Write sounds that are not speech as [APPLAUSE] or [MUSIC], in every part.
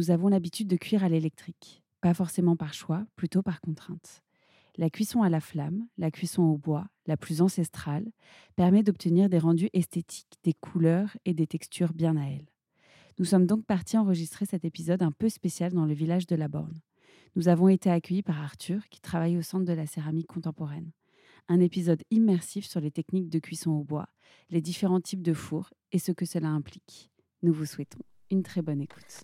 Nous avons l'habitude de cuire à l'électrique. Pas forcément par choix, plutôt par contrainte. La cuisson à la flamme, la cuisson au bois, la plus ancestrale, permet d'obtenir des rendus esthétiques, des couleurs et des textures bien à elle. Nous sommes donc partis enregistrer cet épisode un peu spécial dans le village de la Borne. Nous avons été accueillis par Arthur, qui travaille au centre de la céramique contemporaine. Un épisode immersif sur les techniques de cuisson au bois, les différents types de fours et ce que cela implique. Nous vous souhaitons une très bonne écoute.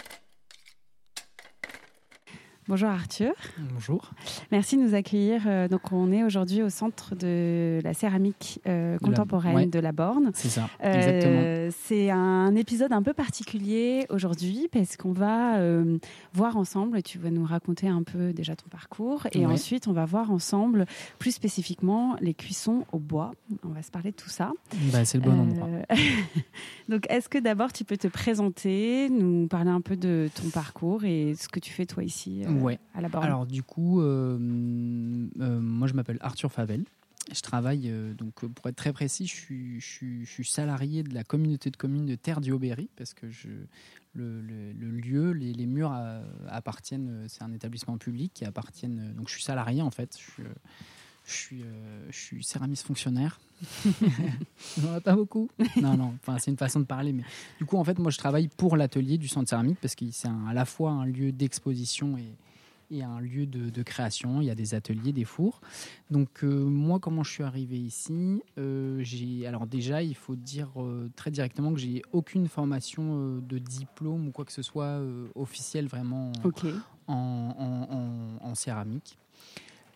Bonjour Arthur. Bonjour. Merci de nous accueillir. Euh, donc on est aujourd'hui au centre de la céramique euh, contemporaine de la, Borne. C'est ça. Euh, c'est un épisode un peu particulier aujourd'hui parce qu'on va voir ensemble. Tu vas nous raconter un peu déjà ton parcours et ensuite on va voir ensemble plus spécifiquement les cuissons au bois. On va se parler de tout ça. Bah, c'est le bon endroit. [LAUGHS] donc est-ce que d'abord tu peux te présenter, nous parler un peu de ton parcours et ce que tu fais toi ici ouais. Alors du coup, euh, euh, moi je m'appelle Arthur Favel. Je travaille, euh, donc pour être très précis, je suis, je, suis, salarié de la communauté de communes de Terre du Aubéry parce que je, le, lieu, les, murs appartiennent, c'est un établissement public qui appartiennent, donc je suis salarié en fait. Je, je suis, je suis céramiste fonctionnaire. [LAUGHS] On a pas beaucoup. [LAUGHS] Non, non, enfin, c'est une façon de parler. Mais du coup, en fait, moi, je travaille pour l'atelier du centre céramique parce que c'est à la fois un lieu d'exposition et, et un lieu de, création. Il y a des ateliers, des fours. Donc euh, moi, comment je suis arrivé ici euh, J'ai alors déjà, il faut dire euh, très directement que j'ai aucune formation de diplôme ou quoi que ce soit officiel vraiment en, en, céramique.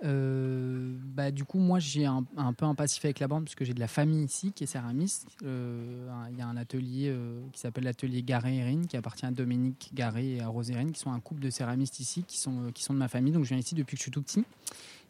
Euh, bah, du coup, moi, j'ai un, peu un passif avec la bande puisque j'ai de la famille ici qui est céramiste. Euh, il y a un atelier euh, qui s'appelle l'atelier Garé Erin qui appartient à Dominique Garé et à Rose Erin, qui sont un couple de céramistes ici qui sont, qui sont de ma famille. Donc, je viens ici depuis que je suis tout petit.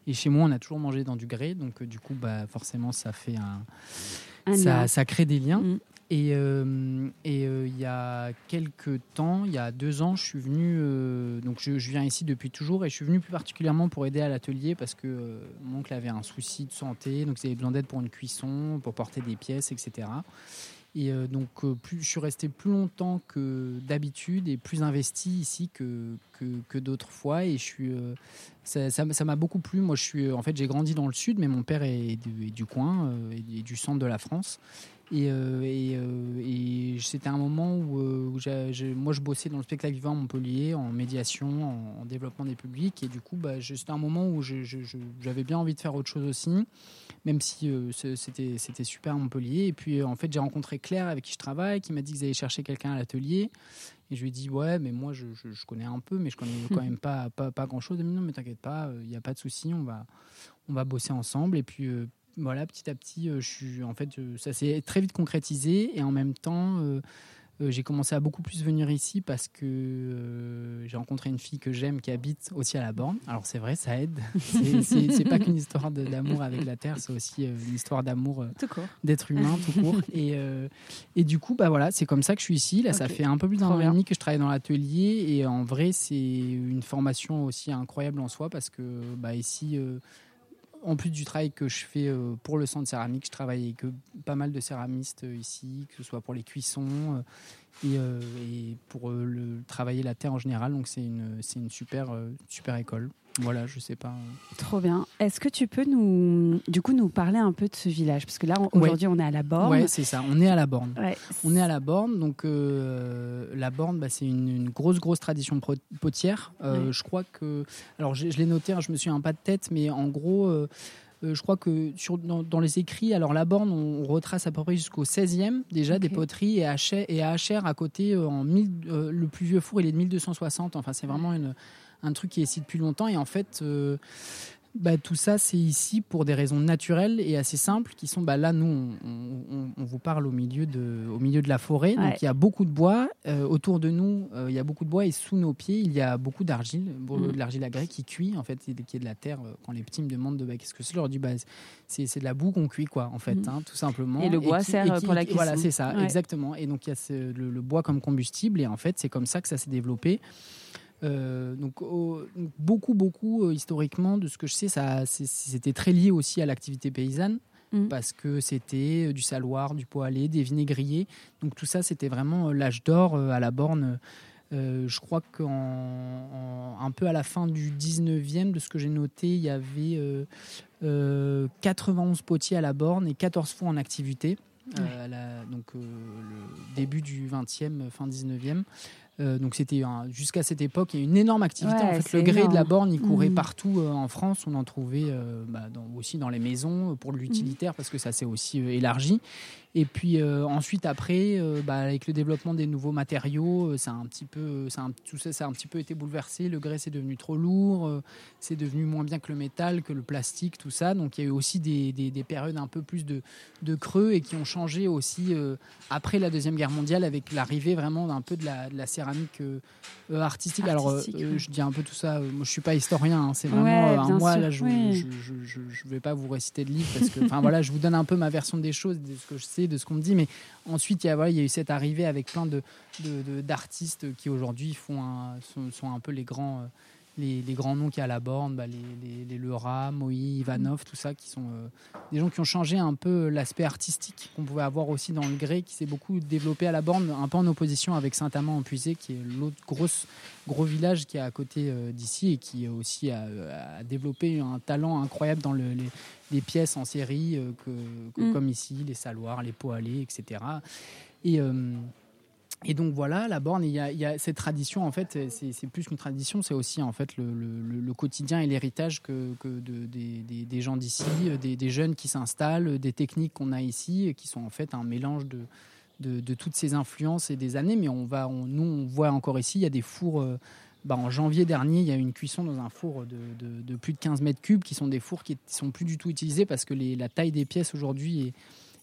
Et chez moi, on a toujours mangé dans du grès. Donc, du coup, bah, forcément, ça fait un. ça, ça, crée des liens. Mm. Et, euh, euh, il y a quelques temps, il y a deux ans, je suis venu. Euh, donc je, viens ici depuis toujours et je suis venu plus particulièrement pour aider à l'atelier parce que mon oncle avait un souci de santé, donc il avait besoin d'aide pour une cuisson, pour porter des pièces, etc. Et donc je suis resté plus longtemps que d'habitude et plus investi ici que, que, d'autres fois. Et je suis, ça m'a beaucoup plu. Moi, je suis, en fait, j'ai grandi dans le sud, mais mon père est du coin, et du centre de la France. Et, euh, euh, et, c'était un moment où, euh, moi je bossais dans le spectacle vivant à Montpellier en médiation, en, développement des publics. Et du coup, bah, c'était un moment où j'avais bien envie de faire autre chose aussi, même si c'était super à Montpellier. Et puis en fait, j'ai rencontré Claire avec qui je travaille, qui m'a dit qu'ils allaient chercher quelqu'un à l'atelier. Et je lui ai dit, ouais, mais moi je, connais un peu, mais je connais [LAUGHS] quand même pas, pas, pas grand chose. Elle m'a dit, non, mais t'inquiète pas, il n'y a pas de souci, on va, on va bosser ensemble. Et puis voilà, petit à petit, euh, je suis, en fait, ça s'est très vite concrétisé et en même temps, euh, euh, j'ai commencé à beaucoup plus venir ici parce que j'ai rencontré une fille que j'aime qui habite aussi à la borne. Alors c'est vrai, ça aide. [LAUGHS] C'est pas qu'une histoire d'amour avec la terre, c'est aussi une histoire d'amour d'être humain tout court. [LAUGHS] Et, et du coup, bah voilà, c'est comme ça que je suis ici. Là, ça fait un peu plus d'un an et demi que je travaille dans l'atelier et en vrai, c'est une formation aussi incroyable en soi parce que bah, ici en plus du travail que je fais euh, pour le centre céramique, je travaille avec pas mal de céramistes euh, ici, que ce soit pour les cuissons euh, et, pour le, travailler la terre en général. Donc c'est une, une super, super école. Voilà, je sais pas. Trop bien. Est-ce que tu peux nous, du coup, nous parler un peu de ce village? Parce que là, aujourd'hui, on est à la Borne. Oui, c'est ça. On est à la Borne. On est à la Borne. Donc, euh, la Borne, bah, c'est une, grosse, grosse tradition potière. Euh, je crois que. Alors, je, l'ai noté, hein, je me souviens pas de tête, mais en gros. Euh, je crois que sur, dans, les écrits, alors la borne, on, retrace à peu près jusqu'au 16e déjà des poteries et à, et à à côté, en le plus vieux four, il est de 1260. Enfin, c'est vraiment une, un truc qui est ici depuis longtemps. Et en fait, euh, bah, Tout ça, c'est ici pour des raisons naturelles et assez simples qui sont, bah, là, nous, on, vous parle au milieu de, au milieu de la forêt. Donc, il y a beaucoup de bois. Euh, autour de nous, euh, il y a beaucoup de bois et sous nos pieds, il y a beaucoup d'argile, mm. de l'argile à qui cuit, en fait, qui est de la terre. Quand les petits me demandent de, bah, qu'est-ce que c'est, je leur dis, bah, c'est de la boue qu'on cuit, quoi, en fait, mm. hein, tout simplement. Et le bois sert pour la cuisson. Voilà, c'est ça, exactement. Et donc, il y a le, bois comme combustible et en fait, c'est comme ça que ça s'est développé. Euh, donc, beaucoup, beaucoup, euh, historiquement, de ce que je sais, ça, c'était très lié aussi à l'activité paysanne. Mm. Parce que c'était euh, du saloir, du poêlé, des vinaigriers. Donc tout ça, c'était vraiment l'âge d'or à la borne. je crois qu'un peu à la fin du 19e, de ce que j'ai noté, il y avait 91 potiers à la borne et 14 fonds en activité. donc le début du 20e, fin 19e. Euh, donc c'était jusqu'à cette époque, il y a une énorme activité. en fait, le grès de la borne, il courait mmh. partout euh, en France. On en trouvait euh, bah, aussi dans les maisons pour l'utilitaire parce que ça s'est aussi élargi. Et puis ensuite, après, bah, avec le développement des nouveaux matériaux, ça a un petit peu, ça tout ça, ça a un petit peu été bouleversé. Le grès c'est devenu trop lourd, c'est devenu moins bien que le métal, que le plastique, tout ça. Donc il y a eu aussi des, des, périodes un peu plus de, de, creux et qui ont changé aussi après la deuxième guerre mondiale avec l'arrivée vraiment d'un peu de la, de la céramique euh, euh, artistique. Alors, euh, je dis un peu tout ça. moi, je suis pas historien. Hein, c'est vraiment moi là. Je, je, vais pas vous réciter de livre parce que, enfin [LAUGHS] voilà, je vous donne un peu ma version des choses, de ce que je sais, de ce qu'on me dit. Mais ensuite, il y a voilà, il y a eu cette arrivée avec plein de d'artistes qui aujourd'hui sont, sont, un peu les grands les, grands noms qu'il y a à la borne, bah, les, les, Leura, Moïse, Ivanov, tout ça, qui sont euh, des gens qui ont changé un peu l'aspect artistique qu'on pouvait avoir aussi dans le gré, qui s'est beaucoup développé à la borne, un peu en opposition avec Saint-Amand-en-Puisé, qui est l'autre gros village qui est à côté euh, d'ici et qui aussi a, développé un talent incroyable dans les, pièces en série, euh, que, mm. comme ici, les saloirs, les poêlés, etc. Et et donc voilà, la borne, il y a, cette tradition, en fait, c'est plus qu'une tradition, c'est aussi en fait le, quotidien et l'héritage que, des, gens d'ici, des, jeunes qui s'installent, des techniques qu'on a ici, qui sont en fait un mélange de, toutes ces influences et des années. Mais on va, nous, on voit encore ici, il y a des fours. Euh, bah, en janvier dernier, il y a eu une cuisson dans un four de, plus de 15 mètres cubes, qui sont des fours qui sont plus du tout utilisés parce que la taille des pièces aujourd'hui est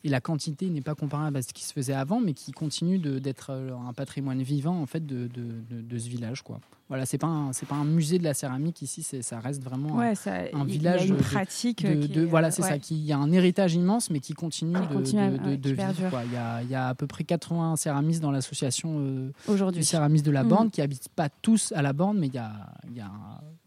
et la quantité n'est pas comparable à ce qui se faisait avant, mais qui continue d'être euh, un patrimoine vivant en fait de, de, de, ce village. Quoi. Voilà, c'est pas c'est pas un musée de la céramique ici, ça reste vraiment un, village. Il y a une pratique. De, voilà, c'est ça. Qui, il y a un héritage immense, mais qui continue de, vivre. Quoi. Il, y a, il y a à peu près 80 céramistes dans l'association euh, aujourd'hui céramistes de la mm. Borne, qui habitent pas tous à la Borne, mais il y a, il y a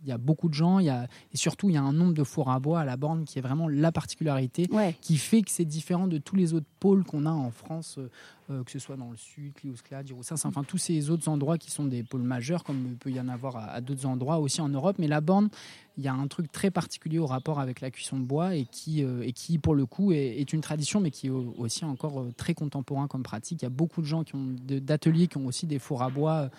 il y a beaucoup de gens, il y a, et surtout il y a un nombre de fours à bois à la borne qui est vraiment la particularité, qui fait que c'est différent de tous les autres pôles qu'on a en France, euh, euh, que ce soit dans le sud, Cliouscla, Diroussas, enfin tous ces autres endroits qui sont des pôles majeurs, comme il peut y en avoir à, d'autres endroits aussi en Europe. Mais la borne, il y a un truc très particulier au rapport avec la cuisson de bois et qui, euh, et qui pour le coup, est, une tradition, mais qui est aussi encore très contemporain comme pratique. Il y a beaucoup de gens qui ont d'ateliers qui ont aussi des fours à bois.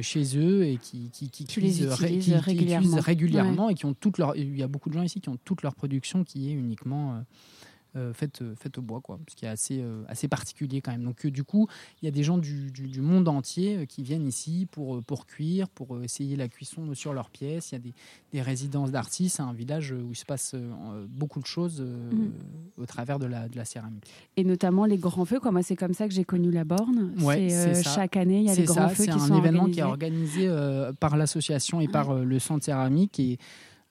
chez eux et qui, qui, qui, cuisent, régulièrement, régulièrement et qui ont toute leur. Il y a beaucoup de gens ici qui ont toute leur production qui est uniquement euh, faites, euh, au bois, quoi, ce qui est assez, euh, assez particulier quand même. Donc du coup, il y a des gens du, du, monde entier qui viennent ici pour, pour cuire, pour essayer la cuisson sur leurs pièces. Il y a des, des résidences d'artistes, c'est un village où il se passe beaucoup de choses mm. au travers de la, de la céramique. Et notamment les grands feux, moi c'est comme ça que j'ai connu la borne. Ouais, c'est chaque année, il y a les grands feux qui sont C'est un événement qui est organisé par l'association et par le centre céramique et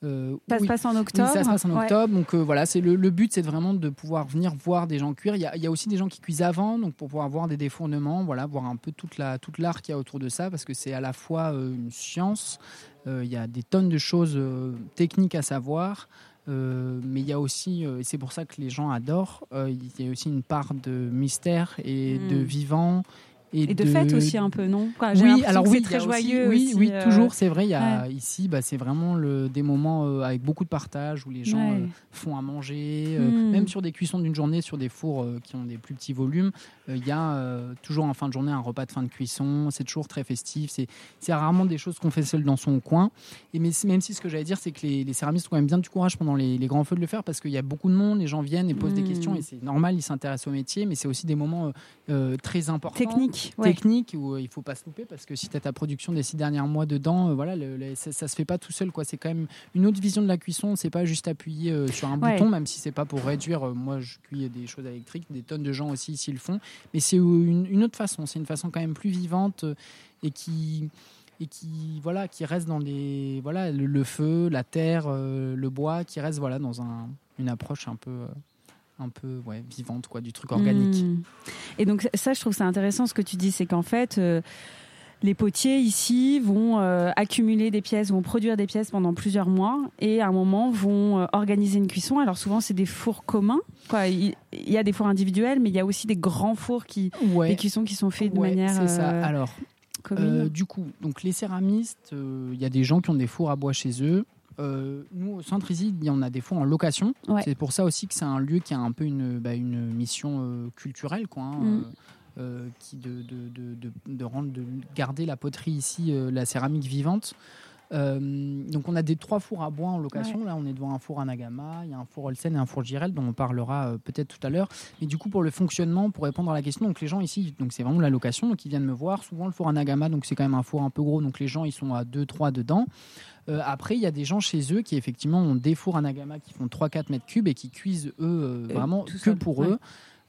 euh, ça se passe en octobre. ça se passe en octobre. Donc euh, voilà, c'est le, but, c'est vraiment de pouvoir venir voir des gens cuire. Il y, a, aussi des gens qui cuisent avant, donc pour pouvoir voir des défournements, voilà, voir un peu toute la toute l'art qu'il y a autour de ça, parce que c'est à la fois euh, une science. il y a des tonnes de choses techniques à savoir. mais il y a aussi, et c'est pour ça que les gens adorent, il y a aussi une part de mystère et de hmm. vivant et, de, fête aussi un peu, non? Oui, alors oui, très joyeux. oui, oui, euh, toujours, c'est vrai. Il y a ici, bah, c'est vraiment le, des moments euh, avec beaucoup de partage où les gens euh, font à manger, hmm. même sur des cuissons d'une journée, sur des fours qui ont des plus petits volumes. Il y a toujours en fin de journée un repas de fin de cuisson. C'est toujours très festif. C'est rarement des choses qu'on fait seul dans son coin. Et mais même si ce que j'allais dire, c'est que les, les, céramistes ont quand même bien du courage pendant les, les, grands feux de le faire parce qu'il y a beaucoup de monde, les gens viennent et posent des hmm. questions et c'est normal, ils s'intéressent au métier, mais c'est aussi des moments très importants. Techniques technique, ouais. technique où euh, il faut pas se louper parce que si tu as ta production des six derniers mois dedans, euh, voilà, le- le- ça, ça se fait pas tout seul. quoi. C'est quand même une autre vision de la cuisson. C'est pas juste appuyer euh, sur un Ouais. bouton, même si c'est pas pour réduire. moi, je cuis des choses électriques, des tonnes de gens aussi ici le font, mais c'est une, une autre façon. C'est une façon quand même plus vivante et qui et qui voilà qui reste dans les voilà le, le feu, la terre, euh, le bois, qui reste voilà dans un, une approche un peu euh, un peu ouais, vivante quoi du truc organique. Hmm. Et donc ça, je trouve ça intéressant ce que tu dis, c'est qu'en fait, euh, les potiers ici vont euh, accumuler des pièces, vont produire des pièces pendant plusieurs mois et à un moment vont euh, organiser une cuisson. Alors souvent, c'est des fours communs. Quoi. Il, y a des fours individuels, mais il y a aussi des grands fours qui, Ouais. des cuissons qui sont faits de Ouais, manière c'est ça. Alors, du coup, donc les céramistes, il y a des gens qui ont des fours à bois chez eux. Euh, nous, au centre ici, il y en a des fours en location. Ouais. C'est pour ça aussi que c'est un lieu qui a un peu une, bah, une mission euh, culturelle, quoi. hein, Mm. euh, euh, qui de, de, de, de, de rendre, de garder la poterie ici, euh, la céramique vivante. Euh, donc on a des trois fours à bois en location. Là, on est devant un four à Nagama, il y a un four Olsen et un four Girel dont on parlera euh, peut-être tout à l'heure. Mais du coup, pour le fonctionnement, pour répondre à la question, donc les gens ici, donc c'est vraiment la location, donc ils viennent me voir. Souvent le four à Nagama, donc c'est quand même un four un peu gros, donc les gens ils sont à 2-3 dedans. Euh, après, il y a des gens chez eux qui effectivement ont des fours à Nagama qui font 3-4 mètres cubes et qui cuisent eux euh, vraiment que seul, pour ouais. eux.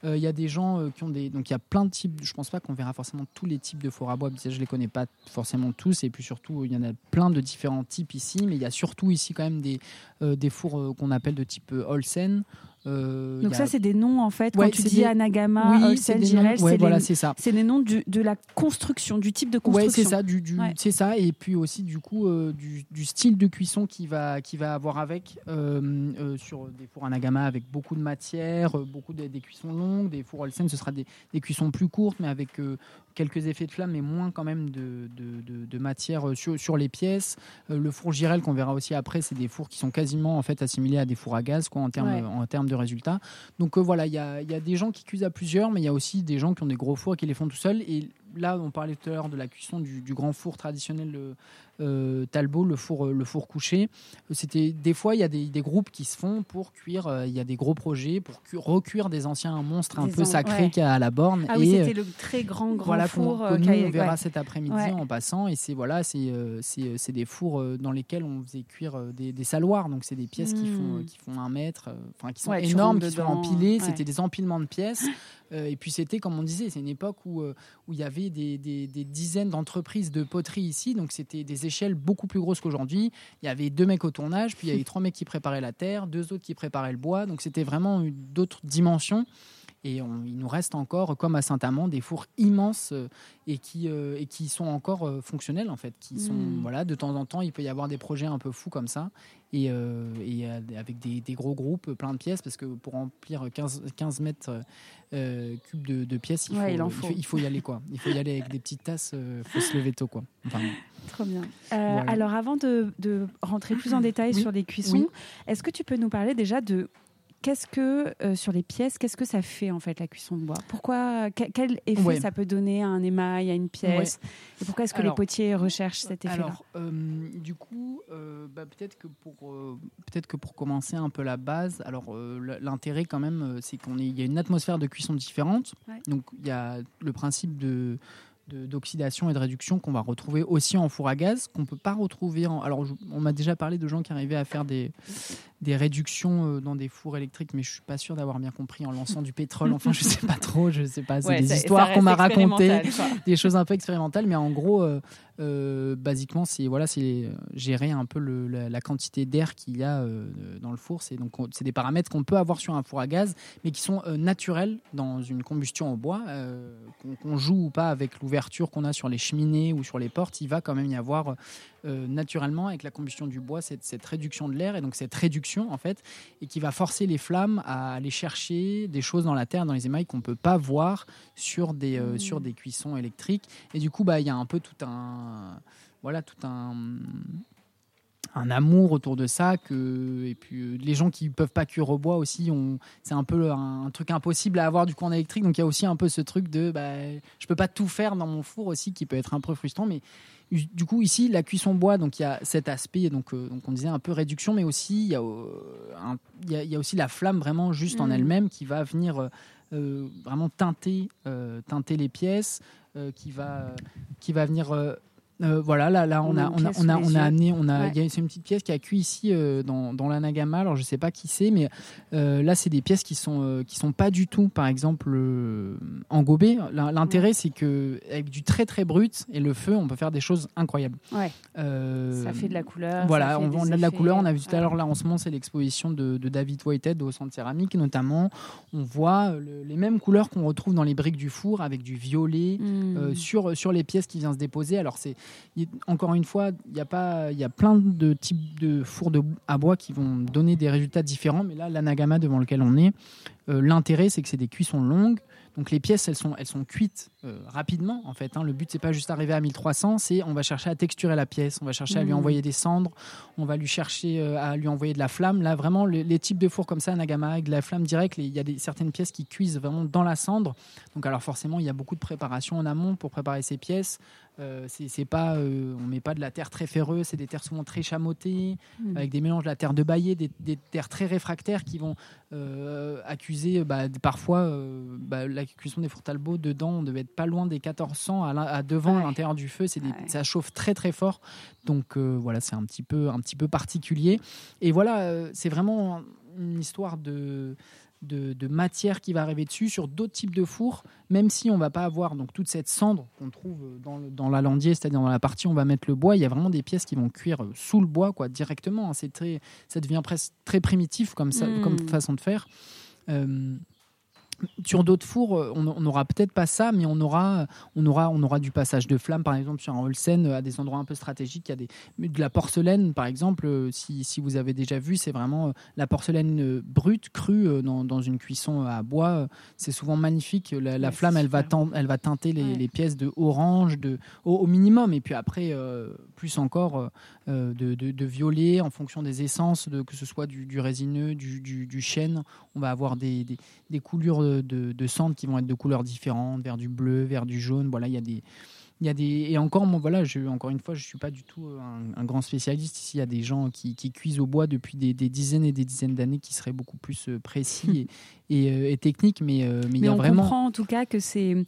Euh, Il y a des gens euh, qui ont des. Donc il y a plein de types. Je pense pas qu'on verra forcément tous les types de fours à bois. Je les connais pas forcément tous. Et puis surtout, il y en a plein de différents types ici. Mais il y a surtout ici quand même des, euh, des fours qu'on appelle de type Olsen. Euh, Donc a- ça, c'est des noms en fait. Ouais, Quand tu dis des- Anagama, oui, Olsen, c'est des. Ouais, voilà, les- ça. c'est les noms du- de la construction, du type de Ouais, construction. c'est ça, du, du- Ouais. c'est ça, et puis aussi du coup euh, du, du style de cuisson qui va qui va avoir avec euh, euh, sur des fours Anagama avec beaucoup de matière, euh, beaucoup de- des cuissons longues, des fours Olsen ce sera des, des cuissons plus courtes mais avec euh, quelques effets de flamme mais moins quand même de, de, de- de matière euh, sur, sur les pièces. Euh, le four Girel qu'on verra aussi après, c'est des fours qui sont quasiment en fait assimilés à des fours à gaz quoi en termes Ouais. en termes de résultats. Donc euh, voilà, il y a, il y a des gens qui cuisent à plusieurs, mais il y a aussi des gens qui ont des gros fours et qui les font tout seuls. Et là, on parlait tout à l'heure de la cuisson du, du grand four traditionnel euh, euh, Talbot, le four, euh, le four couché. C'était des fois, il y a des, des groupes qui se font pour cuire. euh, Il y a des gros projets pour cu- recuire des anciens monstres un Des peu an- sacrés ouais. qu'il y a à la borne. Ah oui, et, euh, c'était le très grand grand voilà qu'on four. que euh, nous, on verra ouais. cet après-midi Ouais. en passant et c'est voilà c'est c'est c'est des fours dans lesquels on faisait cuire des, des saloirs donc c'est des pièces qui font euh, Mm. qui font un mètre enfin qui sont énormes qui sont empilées c'était des empilements de pièces et puis c'était comme on disait c'est une époque où euh, où il y avait des, des, des dizaines d'entreprises de poterie ici. Donc c'était des échelles beaucoup plus grosses qu'aujourd'hui. Il y avait deux mecs au tournage puis il y avait [LAUGHS] trois mecs qui préparaient la terre deux autres qui préparaient le bois. Donc c'était vraiment une- d'autres dimensions et on- il nous reste encore, comme à Saint-Amand, des fours immenses euh, et qui, euh, et qui sont encore euh, fonctionnels en fait. Qui sont, Mm. voilà, de temps en temps, il peut y avoir des projets un peu fous comme ça et, euh, et, avec des, des gros groupes, plein de pièces, parce que pour remplir 15, 15 mètres euh, cubes de, de pièces, il, Ouais, faut, il faut. faut- il faut y aller quoi. Il faut y aller avec des petites tasses, il faut se lever tôt quoi. Enfin, Trop bien. Voilà. Alors, avant de, de rentrer plus en [COUGHS] détail Oui. sur les cuissons, Oui. est-ce que tu peux nous parler déjà de qu'est-ce que euh, sur les pièces, qu'est-ce que ça fait en fait la cuisson de bois? Pourquoi que- quel effet Ouais. ça peut donner à un émail, à une pièce? Et pourquoi est-ce que Alors- les potiers recherchent cet effet-là? Alors, euh, du coup, euh, bah, peut-être que pour euh, peut-être que pour commencer un peu la base, alors euh, l'intérêt quand même, euh, c'est qu'on y a une atmosphère de cuisson différente. Ouais. Donc il y a le principe de- d'oxydation et de réduction qu'on va retrouver aussi en four à gaz, qu'on peut pas retrouver en. Alors, je- on m'a déjà parlé de gens qui arrivaient à faire des, des réductions euh, dans des fours électriques, mais je suis pas sûr d'avoir bien compris en lançant du pétrole. Enfin, je sais pas trop, je sais pas. C'est Ouais, des ça- histoires qu'on m'a racontées des choses un peu expérimentales, mais en gros, euh, euh, basiquement, c'est voilà, c'est euh, gérer un peu la, quantité d'air qu'il y a euh, dans le four. C'est donc on- c'est des paramètres qu'on peut avoir sur un four à gaz, mais qui sont naturels dans une combustion au bois. qu'on joue ou pas avec l'ouverture qu'on a sur les cheminées ou sur les portes, il va quand même y avoir euh, naturellement avec la combustion du bois cette, cette réduction de l'air et donc cette réduction en fait et qui va forcer les flammes à aller chercher des choses dans la terre, dans les émails qu'on peut pas voir sur des euh, Mmh. sur des cuissons électriques et du coup bah il y a un peu tout un voilà tout un un amour autour de ça que et puis euh, les gens qui peuvent pas cuire au bois aussi c'est un peu un, un truc impossible à avoir du coup en électrique donc il y a aussi un peu ce truc de bah je peux pas tout faire dans mon four aussi qui peut être un peu frustrant mais du coup ici la cuisson bois donc il y a cet aspect donc, euh, donc on disait un peu réduction mais aussi il y a, euh, un- il y a, il y a aussi la flamme vraiment juste en Mm. elle-même qui va venir euh, vraiment teinter teinter les pièces qui va qui va venir euh, voilà, là, là, on, a, on, a, on, a, on a amené, on a, c'est une petite pièce qui a cuit ici euh, dans, dans la Nagama. Alors je sais pas qui c'est, mais euh, là c'est des pièces qui sont qui sont pas du tout, par exemple, engobées. L'intérêt c'est que avec du très très brut et le feu, on peut faire des choses incroyables. Ouais. ça fait de la couleur. Voilà, on, a de la couleur. On a vu tout à l'heure là en ce moment c'est l'exposition de, de, David Whitehead au Centre Céramique notamment. On voit les mêmes couleurs qu'on retrouve dans les briques du four avec du violet hmm. sur sur les pièces qui viennent se déposer. Alors c'est encore une fois, il y a pas, il y a plein de types de fours de, à bois qui vont donner des résultats différents. Mais là, l'anagama devant lequel on est, euh, l'intérêt, c'est que c'est des cuissons longues. Donc les pièces, elles sont, elles sont cuites euh, rapidement en fait. Hein. Le but c'est pas juste arriver à 1300, c'est on va chercher à texturer la pièce, on va chercher à lui mmh. envoyer des cendres, on va lui chercher euh, à lui envoyer de la flamme. Là vraiment les, types de fours comme ça, Nagama avec de la flamme directe, il y a des, certaines pièces qui cuisent vraiment dans la cendre. Donc alors forcément il y a beaucoup de préparation en amont pour préparer ces pièces. Euh, c'est pas, euh, on met pas de la terre très ferreuse, c'est des terres souvent très chamottées, mmh. avec des mélanges de la terre de baillé, des, terres très réfractaires qui vont accuser bah, parfois bah, la cuisson des fours Talbot. Dedans, on devait être pas loin des 1400 à, devant à l'intérieur du feu. C'est ça chauffe très très fort. Donc euh, voilà, c'est un petit peu un petit peu particulier. Et voilà, euh, c'est vraiment une histoire de de, matière qui va arriver dessus sur d'autres types de fours, même si on va pas avoir donc toute cette cendre qu'on trouve dans, le, dans l'alandier, c'est-à-dire dans la partie où on va mettre le bois, il y a vraiment des pièces qui vont cuire sous le bois quoi directement. Hein. C'est très, ça devient presque très primitif comme ça, comme mmh. façon de faire. Euh, sur d'autres fours, euh, on n'aura peut-être pas ça, mais on aura, on, aura, on aura du passage de flamme, par exemple, sur un Holsen, à des endroits un peu stratégiques. Il y a des, de la porcelaine, par exemple, euh, si, si vous avez déjà vu, c'est vraiment euh, la porcelaine brute, crue, dans, dans une cuisson à bois. C'est souvent magnifique. La, flamme, elle va, elle va teinter les, les, pièces de orange de, au, minimum, et puis après, plus encore, de, de, violet en fonction des essences, de, que ce soit du, du résineux, du, du, chêne. On va avoir des, des, des coulures de, de, cendres qui vont être de couleurs différentes, vers du bleu, vers du jaune. Voilà, il y a des, il y a des et encore moi voilà je, encore une fois je suis pas du tout euh, un, grand spécialiste ici il y a des gens qui, qui cuisent au bois depuis des, dizaines et des dizaines d'années qui seraient beaucoup plus euh, précis et, [LAUGHS] et, euh, techniques mais mais, il y a on vraiment comprend en tout cas que c'est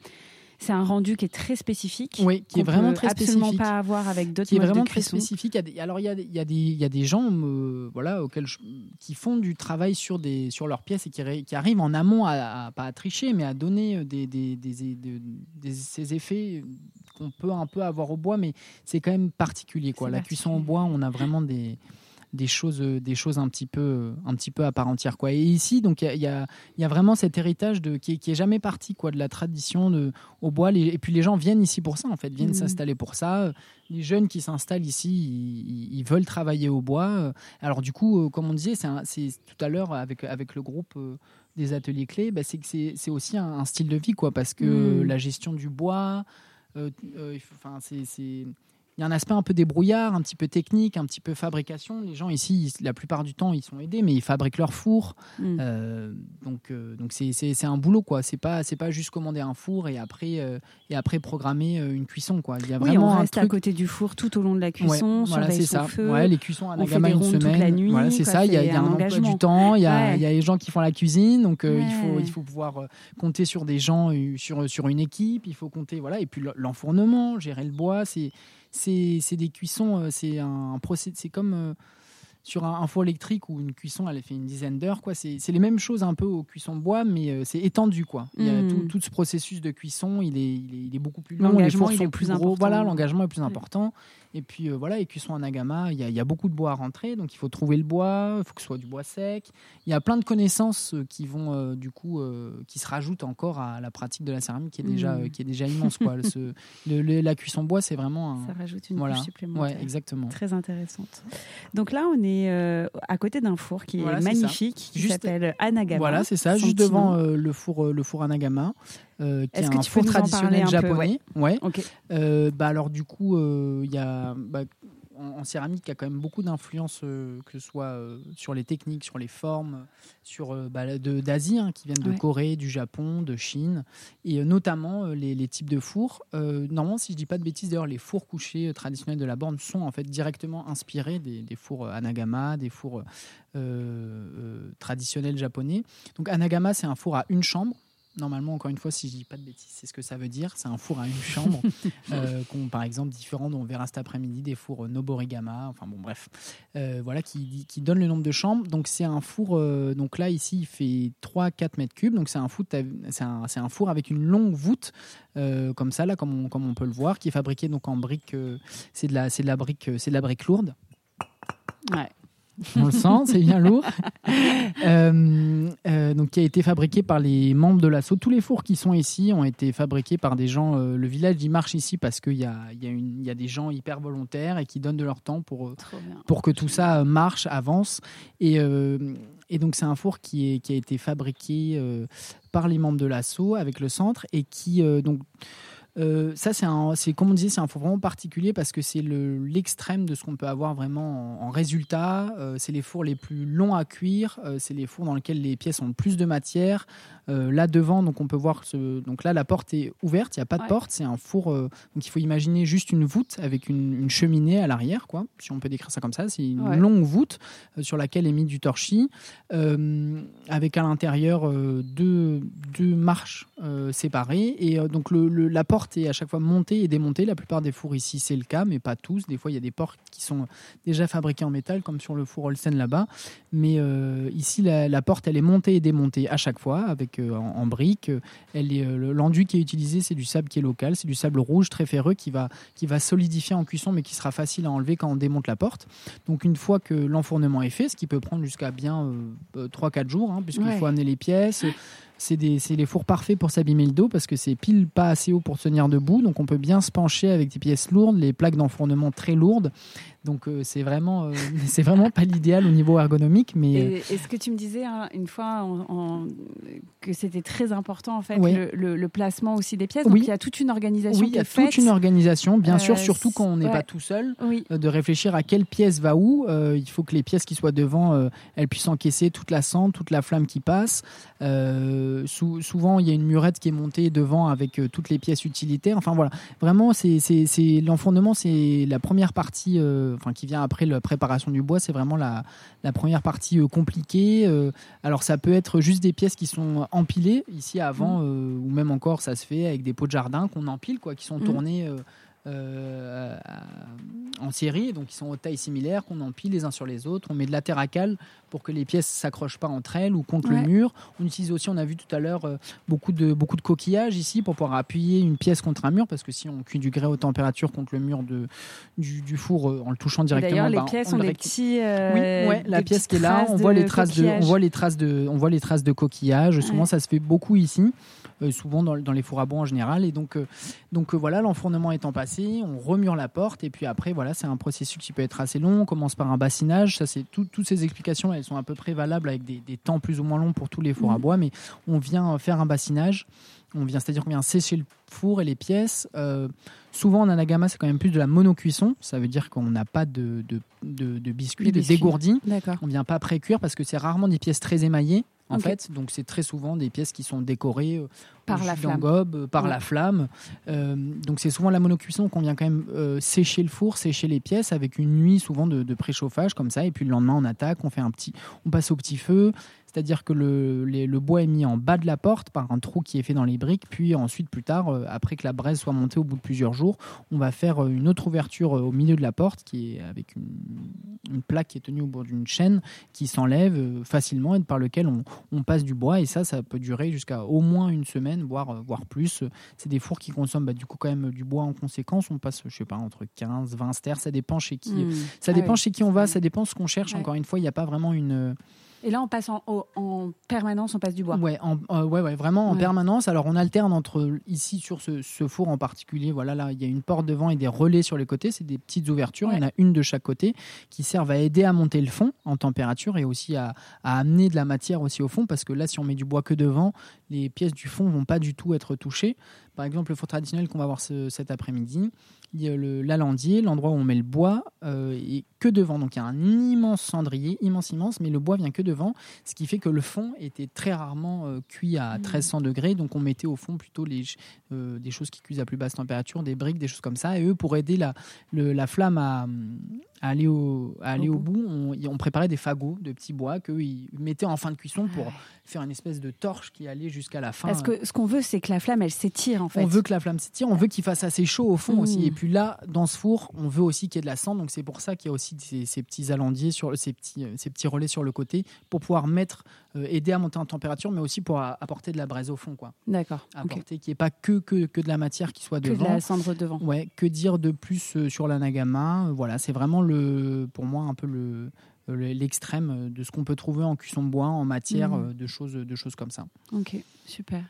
c'est un rendu qui est très spécifique. Oui, qui est vraiment très absolument spécifique. pas avoir avec d'autres Qui est vraiment très spécifique. alors il y a, il y a, des, il y a des gens euh, voilà, auxquels qui font du travail sur, des, sur leurs pièces et qui, qui arrivent en amont à, pas à tricher, mais à donner des, des, des, ces effets qu'on peut un peu avoir au bois, mais c'est quand même particulier. Quoi. La cuisson au bois, on a vraiment des des choses, euh, des choses un petit peu, un petit peu à part entière. Quoi. Et ici, donc, il y a, y a, vraiment cet héritage de, qui, est, qui est jamais parti quoi, de la tradition de, au bois. et puis les gens viennent ici pour ça, en fait, viennent mmh. s'installer pour ça. Les jeunes qui s'installent ici, ils, veulent travailler au bois. Alors du coup, euh, comme on disait, c'est tout à l'heure avec, avec le groupe euh, des ateliers clés, bah, c'est que c'est aussi un, style de vie, quoi, parce que mmh. la gestion du bois, enfin, c'est il y a un aspect un peu débrouillard, un petit peu technique, un petit peu fabrication. Les gens ici, la plupart du temps, ils sont aidés, mais ils fabriquent leur four. Mm. Euh, donc, euh, donc c'est un boulot, quoi. C'est pas, c'est pas juste commander un four et après, euh, et après programmer une cuisson, quoi. Il y a vraiment on reste à côté du four tout au long de la cuisson. voilà, c'est ça. Feu. Ouais, les cuissons à Nagama une semaine. La nuit, voilà, c'est ça. Il y a, y a un, emploi du temps. Il y a, il y a les gens qui font la cuisine, donc il faut, il faut pouvoir compter sur des gens, sur, sur une équipe. Il faut compter, voilà. Et puis l'enfournement, gérer le bois, c'est c'est des cuissons, euh, c'est un procédé, c'est comme euh, sur un, four électrique ou une cuisson, elle fait une dizaine d'heures. quoi. C'est les mêmes choses un peu aux cuissons bois, mais euh, c'est étendu. quoi. Il y a hmm. tout, ce processus de cuisson, il est, il est, beaucoup plus long. L'engagement est plus, Important. Voilà, l'engagement est plus important. Et puis euh, voilà, les cuissons à Nagama, il y, a beaucoup de bois à rentrer, donc il faut trouver le bois, il faut que ce soit du bois sec. Il y a plein de connaissances euh, qui vont euh, du coup, qui se rajoutent encore à la pratique de la céramike qui est déjà, mmh. qui est déjà immense. Quoi. la cuisson bois, c'est vraiment un, ça rajoute une couche supplémentaire. Ouais, exactement. Très intéressante. Donc là, on est à côté d'un four qui est magnifique, qui s'appelle Anagama. Voilà, c'est ça, juste devant le four, le four Anagama. Euh, qui est, un four traditionnel japonais. Ouais. Euh, bah alors du coup, euh, il y a bah, en, céramique, il y a quand même beaucoup d'influence, que ce soit sur les techniques, sur les formes, sur bah, d'Asie, hein, qui viennent de Corée, du Japon, de Chine, et notamment les, types de fours. normalement, si je dis pas de bêtises, d'ailleurs, les fours couchés traditionnels de la borne sont en fait directement inspirés des, des fours Anagama, des fours traditionnels japonais. Donc Anagama, c'est un four à une chambre Normalement, encore une fois, si je dis pas de bêtises, c'est ce que ça veut dire. C'est un four à une chambre, [LAUGHS] euh, par exemple différents, dont on verra cet après-midi, des fours Noborigama, enfin bon, bref, euh, voilà, qui, qui donne le nombre de chambres. Donc c'est un four, euh, donc là ici, il fait 3-4 mètres cubes, donc c'est un, c'est un, un, four avec une longue voûte, comme ça, là, comme on, comme on peut le voir, qui est fabriqué donc en brique, c'est de la, c'est de la brique, c'est de la brique lourde. Ouais on le sent, c'est bien lourd. [LAUGHS] Euh, euh, donc, qui a été fabriqué par les membres de l'assaut. Tous les fours qui sont ici ont été fabriqués par des gens. Euh, le village, il marche ici parce qu'il y a, y, a y a des gens hyper volontaires et qui donnent de leur temps pour, pour que tout ça marche, avance. Et, et donc, c'est un four qui, est, qui a été fabriqué par les membres de l'assaut avec le centre et qui. donc, euh, ça, c'est comme on disait, c'est un four vraiment particulier parce que c'est l'extrême de ce qu'on peut avoir vraiment en, résultat. Euh, c'est les fours les plus longs à cuire. Euh, c'est les fours dans lesquels les pièces ont le plus de matière. là devant, donc on peut voir ce, donc là la porte est ouverte. Il n'y a pas de porte. C'est un four. donc il faut imaginer juste une voûte avec une, cheminée à l'arrière, quoi. Si on peut décrire ça comme ça, c'est une longue voûte sur laquelle est mis du torchis, avec à l'intérieur deux, deux marches séparées. Et donc le, la porte est à chaque fois montée et démontée. La plupart des fours ici, c'est le cas, mais pas tous. Des fois, il y a des portes qui sont déjà fabriquées en métal, comme sur le four Olsen là-bas. Mais euh, ici, la, porte, elle est montée et démontée à chaque fois avec euh, en, briques. Elle est euh, l'enduit qui est utilisé, c'est du sable qui est local, c'est du sable rouge très ferreux qui va qui va solidifier en cuisson, mais qui sera facile à enlever quand on démonte la porte. Donc une fois que l'enfournement est fait, ce qui peut prendre jusqu'à bien 3-4 jours, hein, puisqu'il faut amener les pièces c'est les fours parfaits pour s'abîmer le dos parce que c'est pile pas assez haut pour tenir debout. Donc on peut bien se pencher avec des pièces lourdes, les plaques d'enfournement très lourdes. Donc euh, c'est vraiment, euh, [LAUGHS] c'est vraiment pas l'idéal au niveau ergonomique. Mais est-ce que tu me disais hein, une fois que c'était très important en fait le, placement aussi des pièces? Donc il y a toute une organisation. Oui, il y a toute une organisation, bien sûr, euh, surtout quand on n'est pas tout seul, de réfléchir à quelle pièce va où. il faut que les pièces qui soient devant, elles puissent encaisser toute la cendre, toute la flamme qui passe. souvent il y a une murette qui est montée devant avec toutes les pièces utilitaires. Enfin voilà, vraiment c'est l'enfournement, c'est la première partie enfin qui vient après la préparation du bois, c'est vraiment la, première partie euh, compliquée. Euh, alors ça peut être juste des pièces qui sont empilées ici avant, mmh. euh, ou même encore ça se fait avec des pots de jardin qu'on empile, quoi, qui sont mmh. tournés euh, en série, donc ils sont aux tailles similaires, qu'on empile les uns sur les autres. On met de la terre à cale pour que les pièces s'accrochent pas entre elles ou contre le mur. On utilise aussi, on a vu tout à l'heure, euh, beaucoup, de, beaucoup de coquillages ici pour pouvoir appuyer une pièce contre un mur, parce que si on cuit du grès haute température contre le mur de, du, four euh, en le touchant directement, d'ailleurs les pièces ont des petits, oui, ouais, la pièce qui est là, on voit les traces de, on voit les traces de, on voit les traces de coquillages. Souvent, ça se fait beaucoup ici. Euh, souvent dans, les fours à bois en général. Et donc, euh, donc euh, voilà, l'enfournement étant passé, on remure la porte. Et puis après, voilà, c'est un processus qui peut être assez long. On commence par un bassinage. Ça, c'est toutes ces explications, elles sont à peu près valables avec des, temps plus ou moins longs pour tous les fours à mmh. bois. Mais on vient faire un bassinage. On vient, c'est-à-dire qu'on vient sécher le four et les pièces. souvent en anagama, c'est quand même plus de la monocuisson. Ça veut dire qu'on n'a pas de, de, de, biscuits, de dégourdis. On vient pas pré-cuire parce que c'est rarement des pièces très émaillées en fait. Donc c'est très souvent des pièces qui sont décorées euh, par la flamme. Euh, par la flamme. Euh, donc c'est souvent la monocuisson qu'on vient quand même sécher le four, sécher les pièces avec une nuit souvent de, de, préchauffage comme ça. Et puis le lendemain on attaque, on fait un petit, on passe au petit feu c'est-à-dire que le, le, bois est mis en bas de la porte par un trou qui est fait dans les briques, puis ensuite plus tard, euh, après que la braise soit montée au bout de plusieurs jours, on va faire euh, une autre ouverture euh, au milieu de la porte qui est avec une, plaque qui est tenue au bout d'une chaîne qui s'enlève facilement et par lequel on, passe du bois et ça, ça peut durer jusqu'à au moins une semaine, voire, voire plus. C'est des fours qui consomment bah, du coup quand même du bois en conséquence. On passe, je sais pas, entre 15, 20 stères, ça dépend chez qui, mmh. ça dépend ah chez qui on va, ça dépend ce qu'on cherche. Encore une fois, il n'y a pas vraiment une et là, on passe en, en, permanence, on passe du bois. Ouais, en, euh, ouais, ouais, vraiment en permanence. Alors, on alterne entre ici sur ce, ce, four en particulier. Voilà, là, il y a une porte devant et des relais sur les côtés. C'est des petites ouvertures. Il y en a une de chaque côté qui servent à aider à monter le fond en température et aussi à, à, amener de la matière aussi au fond. Parce que là, si on met du bois que devant, les pièces du fond vont pas du tout être touchées. Par exemple, le four traditionnel qu'on va voir cet après-midi, il y a le l'alandier, l'endroit où on met le bois, euh, et que devant. Donc il y a un immense cendrier, immense, immense, mais le bois vient que devant, ce qui fait que le fond était très rarement euh, cuit à 1300 mmh. degrés. Donc on mettait au fond plutôt les, euh, des choses qui cuisent à plus basse température, des briques, des choses comme ça. Et eux, pour aider la, la flamme à, à aller au, à aller Au au bout, on, préparait des fagots de petits bois qu'ils mettaient en fin de cuisson pour faire une espèce de torche qui allait jusqu'à la fin. Parce que ce qu'on veut, c'est que la flamme, elle s'étire en fait. On veut que la flamme s'étire, on veut qu'il fasse assez chaud au fond aussi. Et puis là, dans ce four, on veut aussi qu'il y ait de la cendre. Donc c'est pour ça qu'il y a aussi ces, ces petits alandiers, sur, ces, petits, euh, ces petits relais sur le côté, pour pouvoir mettre, euh, aider à monter en température, mais aussi pour apporter de la braise au fond. Quoi. D'accord. Apporter qu'il n'y ait pas que, que, que de la matière qui soit Que de devant. la cendre devant. Ouais, que dire de plus euh, sur l'anagama Voilà, c'est vraiment le, pour moi un peu le le- l'extrême de ce qu'on peut trouver en cuisson de bois, en matière, Mhm. euh, de choses, de choses comme ça. Ok, super.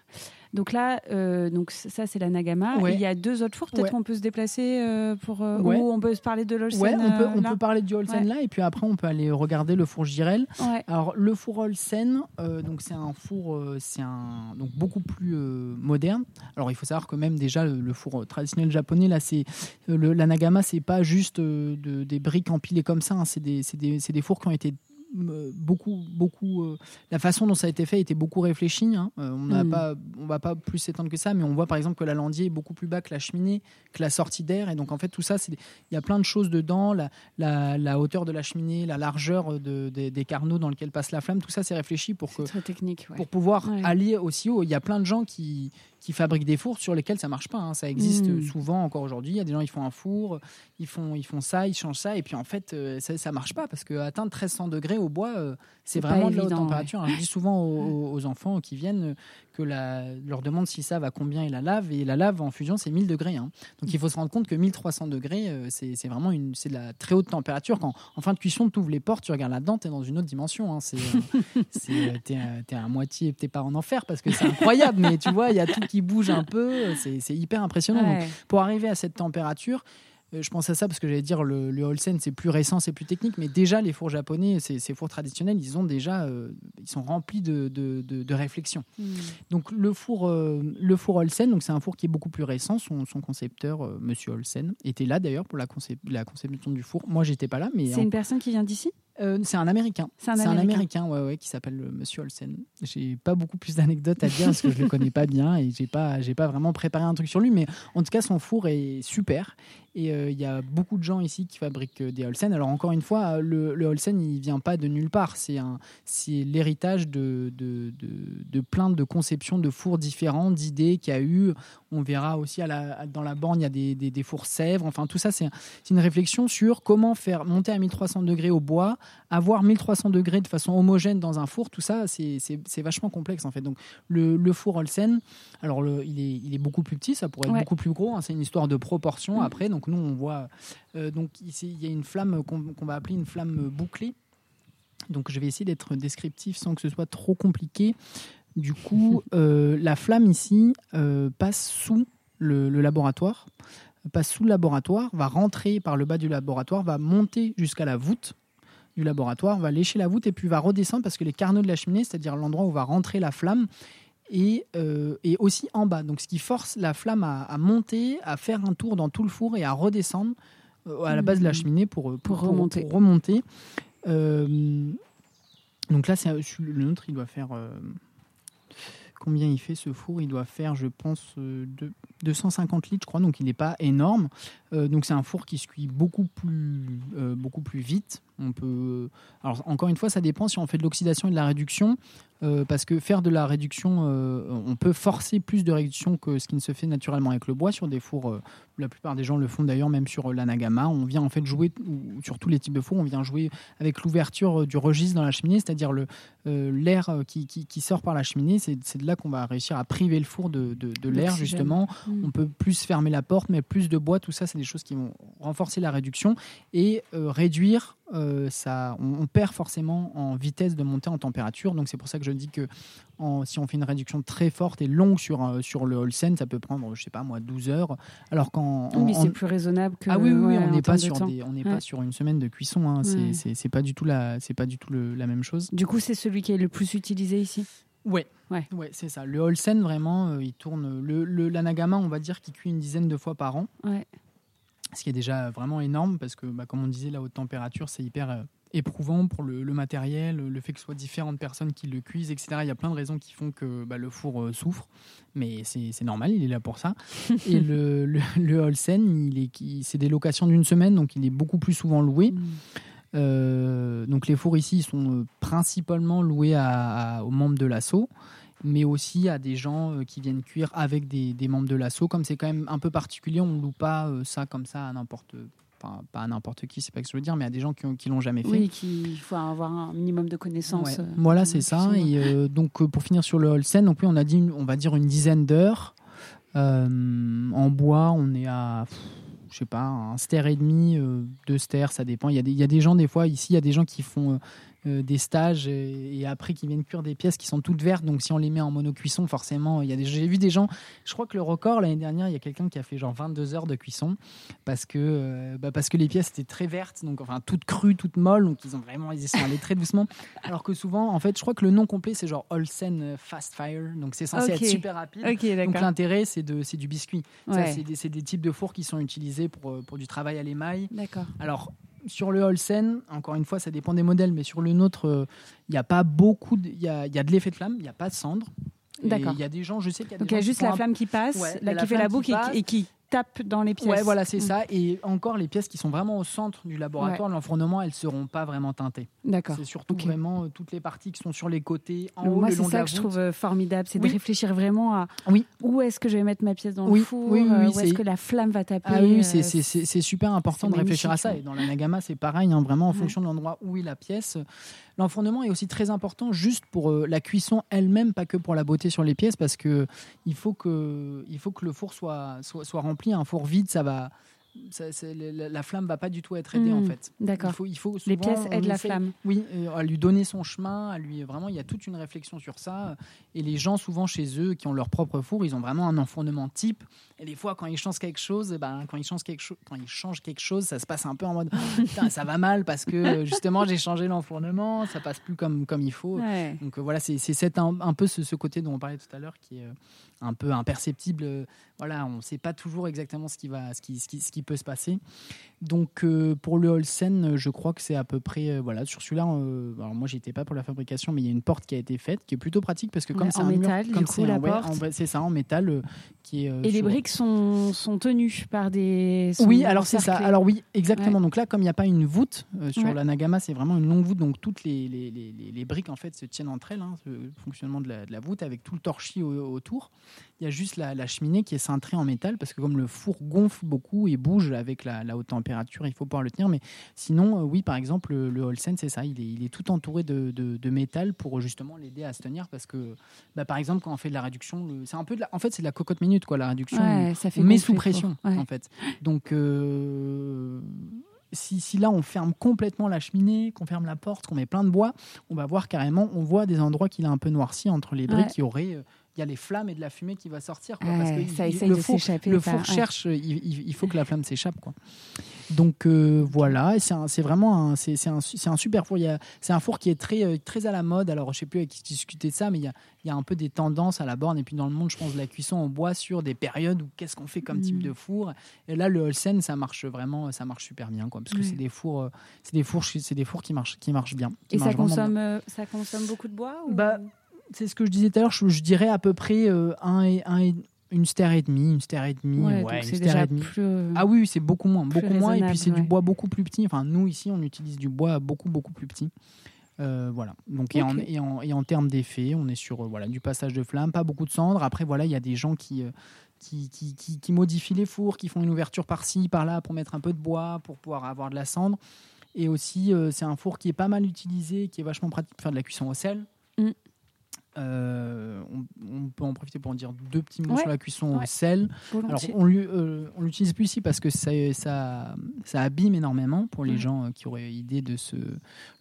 Donc là, euh, donc ça c'est la Nagama. Ouais. Il y a deux autres fours. Peut-être Ouais. qu'on peut se déplacer euh, pour euh, Ouais. ou on peut se parler de l'Olsen. Ouais, on peut, euh, on là peut parler du Ouais. là, et puis après on peut aller regarder le four Girel. Alors le four Holsen, euh, donc c'est un four, c'est un donc beaucoup plus moderne. Alors il faut savoir que même déjà le, le four traditionnel japonais là, c'est la Nagama, c'est pas juste de- des briques empilées comme ça. hein, c'est des, des, des fours qui ont été beaucoup beaucoup euh, la façon dont ça a été fait était beaucoup réfléchie hein. Euh, on n'a Mm. pas on va pas plus s'étendre que ça mais on voit par exemple que l'alandier est beaucoup plus bas que la cheminée que la sortie d'air et donc en fait tout ça il y a plein de choses dedans la, la, la hauteur de la cheminée la largeur de, des- des dans lesquels passe la flamme tout ça c'est réfléchi pour que C'est très technique. ouais. pour pouvoir Ouais. aller aussi haut. Il y a plein de gens qui, qui fabriquent des fours sur lesquels ça marche pas. hein. Ça existe Mm. souvent encore aujourd'hui. Il y a des gens qui font un four, ils font, ils font ça, ils changent ça, et puis en fait, euh, ça, ça marche pas parce que atteindre 1300 degrés au bois, euh, c'est vraiment de la haute température. hein. Je dis souvent aux, aux enfants qui viennent que la, leur demande s'ils savent à combien est la lave, et la lave en fusion, c'est 1000 degrés. hein. Donc il faut se rendre compte que 1300 degrés, euh, c'est vraiment une, de la très haute température. Quand en fin de cuisson, tu ouvres les portes, tu regardes là-dedans, tu es dans une autre dimension. hein. C'est, euh, [LAUGHS] euh, t'es, t'es à moitié, t'es pas en enfer parce que c'est incroyable, mais tu vois, il y a tout qui bouge un peu, c'est, hyper impressionnant. Donc, pour arriver à cette température, je pense à ça parce que j'allais dire le, le Holsen c'est plus récent, c'est plus technique, mais déjà les fours japonais, ces, ces fours traditionnels, ils ont déjà, euh, ils sont remplis de, de, de- de réflexion. Mm. Donc le four, euh, le four Holsen, donc c'est un four qui est beaucoup plus récent. Son, son concepteur, euh, Monsieur était là d'ailleurs pour la, concep- la conception du four. Moi j'étais pas là, mais C'est en- une personne qui vient d'ici? Euh, c'est un Américain. C'est un Américain. ouais, ouais, qui s'appelle euh, Monsieur Olsen. J'ai pas beaucoup plus d'anecdotes à dire parce que je le [LAUGHS] connais pas bien et j'ai pas, j'ai pas vraiment préparé un truc sur lui. Mais en tout cas, son four est super. Et euh, il y a beaucoup de gens ici qui fabriquent des Olsen. Alors encore une fois, le, le Olsen, il vient pas de nulle part. C'est un, c'est l'héritage de, de, de, de plein de conceptions de fours différents, d'idées qu'il y a eu. On verra aussi à la, à- dans la borne, il y a des, des, des fours Sèvres. Enfin, tout ça, c'est une réflexion sur comment faire monter à 1300 degrés au bois, avoir 1300 degrés de façon homogène dans un four. Tout ça, c'est vachement complexe en fait. Donc, le, le four Olsen, alors le, il, est, il est beaucoup plus petit, ça pourrait être Ouais. beaucoup plus gros. hein. c'est une histoire de proportion Mhm. après. Donc, nous, on voit. euh, donc, ici, il y a une flamme qu'on va appeler une flamme bouclée. Donc, je vais essayer d'être descriptif sans que ce soit trop compliqué. Du coup, [LAUGHS] euh, la flamme ici euh, passe sous le, le laboratoire, passe sous le laboratoire, va rentrer par le bas du laboratoire, va monter jusqu'à la voûte du laboratoire, va lécher la voûte et puis va redescendre parce que les carneaux de la cheminée, c'est-à-dire l'endroit où va rentrer la flamme, et, euh, et aussi en bas. Donc, ce qui force la flamme à, à monter, à faire un tour dans tout le four et à redescendre euh, à la base de la Mhm. cheminée pour, pour, Pour remonter. pour remonter. Euh, donc là, c'est le nôtre, il doit faire. euh, combien il fait ce four? Il doit faire, je pense, euh, deux- 250 litres, je crois. Donc il n'est pas énorme. Euh, donc c'est un four qui se cuit beaucoup plus, euh, beaucoup plus vite. On peut. Alors encore une fois, ça dépend si on fait de l'oxydation et de la réduction. euh, parce que faire de la réduction, euh, on peut forcer plus de réduction que ce qui ne se fait naturellement avec le bois sur des fours. euh, la plupart des gens le font d'ailleurs même sur euh, l'anagama. On vient en fait jouer ou sur tous les types de fours. On vient jouer avec l'ouverture euh, du registre dans la cheminée, c'est-à-dire le euh, l'air euh, qui, qui, qui sort par la cheminée. C'est de là qu'on va réussir à priver le four de, de, de l'air justement. Mm. On peut plus fermer la porte, mais plus de bois. Tout ça, c'est des choses qui vont renforcer la réduction et euh, réduire. euh, ça, on, on perd forcément en vitesse de montée en température. Donc c'est pour ça que je dis que en- si on fait une réduction très forte et longue sur, euh, sur le Holsen, ça peut prendre, je sais pas moi, 12 heures. Alors qu'en Oui, c'est plus raisonnable que. ah oui, oui, ouais, on n'est pas de sur des, on n'est Ouais. pas sur une semaine de cuisson. hein. C'est- Ouais. C'est pas du tout la, c'est pas du tout le- la même chose. Du coup, c'est celui qui est le plus utilisé ici? Ouais, Ouais. ouais, c'est ça. Le Holsen vraiment, euh, il tourne. Le, le l'anagama, on va dire qu'il cuit une dizaine de fois par an, Ouais. Ce qui est déjà vraiment énorme parce que, bah, comme on disait, la haute température, c'est hyper, euh, éprouvant pour le, matériel, le fait que ce soit différentes personnes qui le cuisent, etc. Il y a plein de raisons qui font que bah, le four euh, souffre, mais c'est normal, il est là pour ça. [LAUGHS] Et le, le, le Holsen, c'est des locations d'une semaine, donc il est beaucoup plus souvent loué. Mm. Euh, donc les fours ici sont principalement loués aux membres de l'assaut mais aussi à des gens qui viennent cuire avec des, des membres de l'assaut. Comme c'est quand même un peu particulier, on ne loue pas ça comme ça à n'importe pas à n'importe qui, c'est pas ce que je veux dire, mais à des gens qui, qui l'ont jamais fait. Oui, il faut avoir un minimum de connaissances. Euh, voilà, c'est ça. Et euh, donc, euh, pour finir sur le Holsten, donc oui, on a dit, on va dire une dizaine d'heures. en bois, on est à, je sais pas, un ster et demi, deux sters, ça dépend. Il y, a des, il y a des gens, des fois, ici, il y a des gens qui font euh, des stages et, après qui viennent cuire des pièces qui sont toutes vertes. Donc si on les met en monocuisson, forcément, il y a des. J'ai vu des gens. Je crois que le record l'année dernière, il y a quelqu'un qui a fait genre 22 heures de cuisson parce que euh, bah, parce que les pièces étaient très vertes, donc enfin toutes crues, toutes molles. Donc ils ont vraiment ils sont allés très doucement. Alors que souvent, en fait, je crois que le nom complet c'est genre Olsen Fast Fire. Donc c'est censé être super rapide. donc l'intérêt c'est de c'est du biscuit. C'est des, des, types de fours qui sont utilisés pour euh, pour du travail à l'émail. D'accord. Alors sur le Holsen, encore une fois, ça dépend des modèles, mais sur le nôtre, il euh, n'y a pas beaucoup. Il y a, y a, de l'effet de flamme, il n'y a pas de cendre. D'accord. Il y a des gens, je sais qu'il y a Donc il y a juste la flamme qui passe, là, qui fait la boucle et, qui tape dans les pièces. Ouais, voilà, c'est mm. ça. Et encore, les pièces qui sont vraiment au centre du laboratoire, l'enfournement, elles seront pas vraiment teintées. D'accord. C'est surtout vraiment euh, toutes les parties qui sont sur les côtés, en haut, Moi, c'est ça que je trouve euh, formidable, c'est de réfléchir vraiment à oui. où est-ce que je vais mettre ma pièce dans le four, euh, où est-ce que la flamme va taper. Ah oui, c'est super important de réfléchir à ça. Et dans la Nagama, c'est pareil, hein, vraiment en fonction de l'endroit où est la pièce. L'enfournement est aussi très important juste pour la cuisson elle-même, pas que pour la beauté sur les pièces, parce que il faut que, il faut que le four soit, soit, soit rempli. Un four vide, ça va, la, la, flamme va pas du tout être aidée en hmm, fait. D'accord. Il faut, les pièces aident la flamme. Oui, euh, à lui donner son chemin, à lui vraiment, il y a toute une réflexion sur ça. Et les gens souvent chez eux qui ont leur propre four, ils ont vraiment un enfournement type. Et des fois, quand ils changent quelque chose, eh ben, quand ils changent quelque chose, quand ils changent quelque chose, ça se passe un peu en mode [LAUGHS] ça va mal parce que justement j'ai changé l'enfournement, ça passe plus comme comme il faut. Donc euh, voilà, c'est un, un, peu ce, ce, côté dont on parlait tout à l'heure qui est euh, un peu imperceptible. Voilà, on ne sait pas toujours exactement ce qui, va, ce qui, ce qui, ce qui peut se passer. Donc euh, pour le Holsen, je crois que c'est à peu près euh, voilà sur celui-là. Euh, alors moi j'étais pas pour la fabrication, mais il y a une porte qui a été faite, qui est plutôt pratique parce que comme c'est en métal, comme c'est la c'est ça en métal qui est. Et les briques sont, sont tenues par des. Oui, alors c'est ça. Alors oui, exactement. Donc là, comme il n'y a pas une voûte sur la Nagama, c'est vraiment une longue voûte. Donc toutes les, les, les, les, briques en fait se tiennent entre elles, hein, le fonctionnement de la, de la, voûte avec tout le torchis autour. Il y a juste la, la, cheminée qui est cintrée en métal parce que comme le four gonfle beaucoup et bouge avec la, la haute température il faut pouvoir le tenir. Mais sinon, euh, oui, par exemple, le, Holsen, c'est ça, il est, il est, tout entouré de, de, métal pour justement l'aider à se tenir parce que, bah, par exemple, quand on fait de la réduction, c'est un peu de la, en fait, c'est de la cocotte minute, quoi, la réduction. ça fait mais sous pression, en fait. Donc, euh, si, si, là on ferme complètement la cheminée, qu'on ferme la porte, qu'on met plein de bois, on va voir carrément, on voit des endroits qu'il a un peu noirci entre les briques qui auraient euh, il y a les flammes et de la fumée qui va sortir. parce que ça le four, le four cherche, il, faut que la flamme s'échappe. Quoi. Donc euh, voilà, c'est vraiment un, c'est un, un, super four. C'est un four qui est très, euh, très à la mode. Alors je sais plus avec qui discuter de ça, mais il y, a, il y a un peu des tendances à la borne. Et puis dans le monde, je pense, de la cuisson en bois sur des périodes où qu'est-ce qu'on fait comme type mm. de four. Et là, le Holsen, ça marche vraiment, ça marche super bien. Quoi, parce que c'est des fours, euh, c'est des fours, c'est des fours qui marchent, qui marchent bien. et ça consomme, ça consomme beaucoup de bois ou... bah, c'est ce que je disais tout à l'heure, je, dirais à peu près euh, un et, un une ster et demi, une ster et demi, ouais, c'est déjà Plus, euh, ah oui, c'est beaucoup moins, beaucoup moins, et puis c'est du bois beaucoup plus petit. Enfin, nous ici, on utilise du bois beaucoup beaucoup plus petit. Euh, voilà. Donc et, en, et, en, et, en, termes d'effet, on est sur voilà du passage de flamme, pas beaucoup de cendres. Après voilà, il y a des gens qui qui, qui, qui, modifient les fours, qui font une ouverture par-ci, par-là pour mettre un peu de bois, pour pouvoir avoir de la cendre. Et aussi, c'est un four qui est pas mal utilisé, qui est vachement pratique pour faire de la cuisson au sel. Mm. Euh, on, peut en profiter pour en dire deux petits mots sur la cuisson au sel. Alors, on euh, l'utilise plus ici parce que ça, ça, ça abîme énormément pour les gens euh, qui auraient idée de se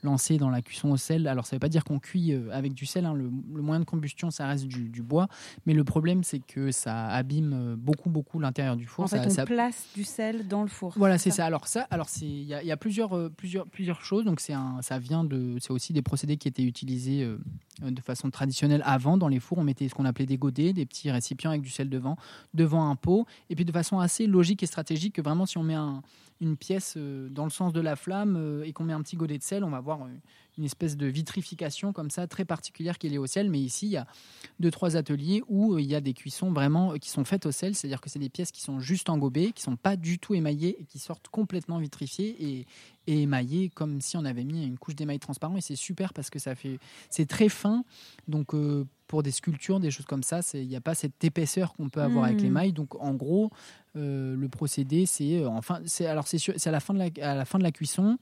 lancer dans la cuisson au sel. Alors, ça ne veut pas dire qu'on cuit avec du sel. Hein. Le, moyen de combustion, ça reste du, bois. Mais le problème, c'est que ça abîme beaucoup, beaucoup l'intérieur du four. En fait, ça, on place du sel dans le four. Voilà, c'est ça. Alors, ça, alors il y, y, a plusieurs, plusieurs, plusieurs choses. Donc, c'est ça vient de, c'est aussi des procédés qui étaient utilisés de façon traditionnelle avant, dans les fours, on mettait ce qu'on appelait des godets, des petits récipients avec du sel devant, devant un pot. Et puis de façon assez logique et stratégique, que vraiment, si on met un, une pièce euh, dans le sens de la flamme euh, et qu'on met un petit godet de sel, on va voir euh, une espèce de vitrification comme ça très particulière qui est liée au sel. Mais ici, il y a deux trois ateliers où il y a des cuissons vraiment qui sont faites au sel, c'est-à-dire que c'est des pièces qui sont juste engobées, qui sont pas du tout émaillées et qui sortent complètement vitrifiées et, et émaillées comme si on avait mis une couche d'émail transparent. Et c'est super parce que ça fait, c'est très fin. Donc pour des sculptures, des choses comme ça, il n'y a pas cette épaisseur qu'on peut avoir avec Hmm. l'émail. Donc en gros, euh, le procédé, c'est euh, enfin, c'est alors c'est à la fin de la, à la fin de la cuisson.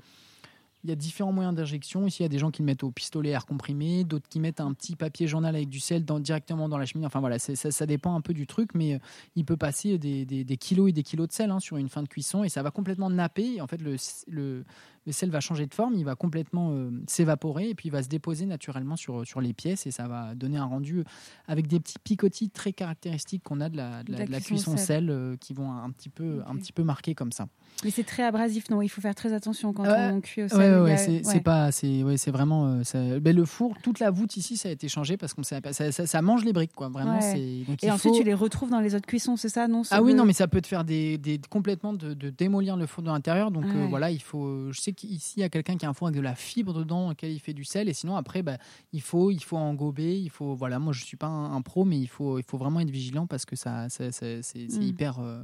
Il y a différents moyens d'injection. Ici, il y a des gens qui le mettent au pistolet à air comprimé, d'autres qui mettent un petit papier journal avec du sel dans- directement dans la cheminée. Enfin voilà, ça, ça dépend un peu du truc, mais euh, il peut passer des, des- des kilos et des kilos de sel hein, sur une fin de cuisson et ça va complètement napper. Et en fait, le, le, le sel va changer de forme, il va complètement euh, s'évaporer et puis il va se déposer naturellement sur, sur les pièces et ça va donner un rendu avec des petits picotis très caractéristiques qu'on a de la, de la- de la cuisson sel, euh, qui vont un petit peu, un petit peu marquer comme ça. Mais c'est très abrasif, non? Il faut faire très attention quand Ouais. on cuit au sel. ouais, ouais, a- c'est ouais. pas, c'est ouais, vraiment. euh, ça- ben, le four, toute la voûte ici, ça a été changé parce qu'on ça, ça, ça mange les briques, quoi. Vraiment, donc Et ensuite, faut- tu les retrouves dans les autres cuissons, c'est ça Non? Ah oui, non, mais ça peut te faire des, des- complètement de, de démolir le four de l'intérieur. Donc euh, voilà, il faut. Je sais qu'ici il y a quelqu'un qui a un four avec de la fibre dedans, dans lequel il fait du sel. Et sinon après, bah, il faut, il faut engober. Il faut. Voilà, moi je suis pas un, un pro, mais il faut, il faut vraiment être vigilant parce que ça, ça- ça- c'est c'est Mm. hyper. euh,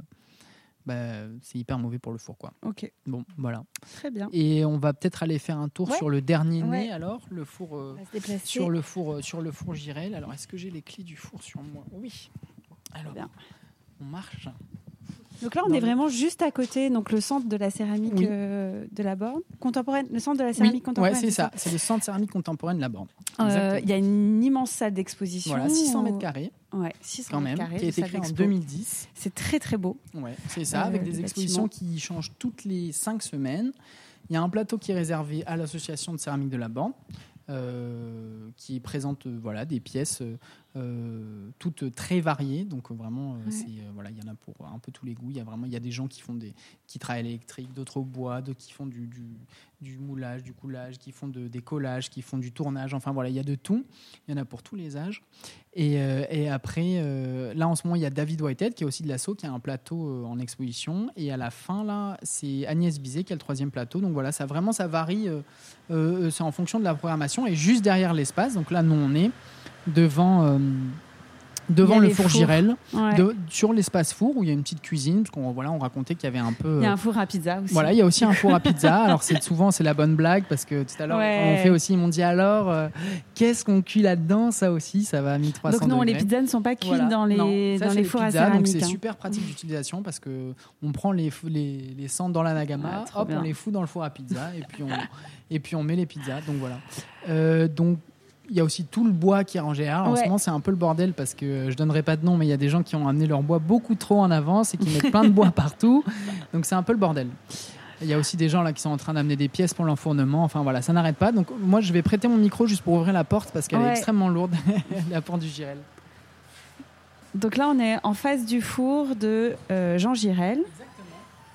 bah, c'est hyper mauvais pour le four, quoi. Ok, Bon, voilà. très bien. Et on va peut-être aller faire un tour Ouais. sur le dernier Ouais. né, alors, le four. euh, sur le four, euh, sur le four Girel. Alors, est-ce que j'ai les clés du four sur moi? Oui. Alors, Bien. on marche. Donc là, on est vraiment juste à côté, donc le centre de la céramique Oui. euh, de la borne contemporaine, le centre de la céramique Oui, contemporaine. ouais, c'est ça. C'est le centre céramique contemporaine de la borne. Euh. Il y a une immense salle d'exposition. Voilà, 600 mètres carrés Ouais, 600 quand même, carrés qui a été créé en d'expo. 2010. C'est très très beau. Ouais, c'est ça, Euh, avec des expositions bâtiment. qui changent toutes les 5 semaines. Il y a un plateau qui est réservé à l'association de céramique de la Borne, euh, qui présente euh, voilà, des pièces euh, toutes très variées. Donc euh, vraiment, euh, Ouais. c'est, voilà, il y en a pour un peu tous les goûts. Il y a vraiment, il y a des gens qui font des, qui travaillent à l'électrique, d'autres au bois, d'autres qui font du, du, du moulage, du coulage, qui font de, des collages, qui font du tournage. Enfin voilà, il y a de tout. Il y en a pour tous les âges. Et, et après, là en ce moment, il y a David Whitehead qui est aussi de l'assaut, qui a un plateau en exposition. Et à la fin, là, c'est Agnès Bizet qui a le troisième plateau. Donc voilà, ça vraiment, ça varie. c'est en fonction de la programmation. Et juste derrière l'espace, donc là, nous, on est devant. euh, devant le four. Girel, Ouais. de- sur l'espace four où il y a une petite cuisine, parce qu'on voilà, on racontait qu'il y avait un peu. Il y a euh, un four à pizza aussi. voilà, il y a aussi un four à [LAUGHS] pizza. Alors c'est souvent c'est la bonne blague parce que tout à l'heure Ouais. on fait aussi, ils m'ont dit alors euh, qu'est-ce qu'on cuit là-dedans? Ça aussi, ça va à 1300 Donc non, les pizzas ne sont pas cuites Voilà. dans les, Non, ça, dans les fours à pizzas, Donc céramique. c'est hein. super pratique d'utilisation parce que on prend les, les, les cendres dans la nagama, trop hop, bien. on les fout dans le four à pizza et puis on, et puis on met les pizzas. Donc voilà. Euh, donc il y a aussi tout le bois qui est rangé. Alors, En ce moment, c'est un peu le bordel parce que euh, je donnerai pas de nom, mais il y a des gens qui ont amené leur bois beaucoup trop en avance et qui mettent plein de bois [LAUGHS] partout. Donc c'est un peu le bordel. Il y a aussi des gens là qui sont en train d'amener des pièces pour l'enfournement. Enfin voilà, ça n'arrête pas. Donc moi, je vais prêter mon micro juste pour ouvrir la porte parce qu'elle est extrêmement lourde, [LAUGHS] la porte du Girel. Donc là, on est en face du four de euh, Jean Girel,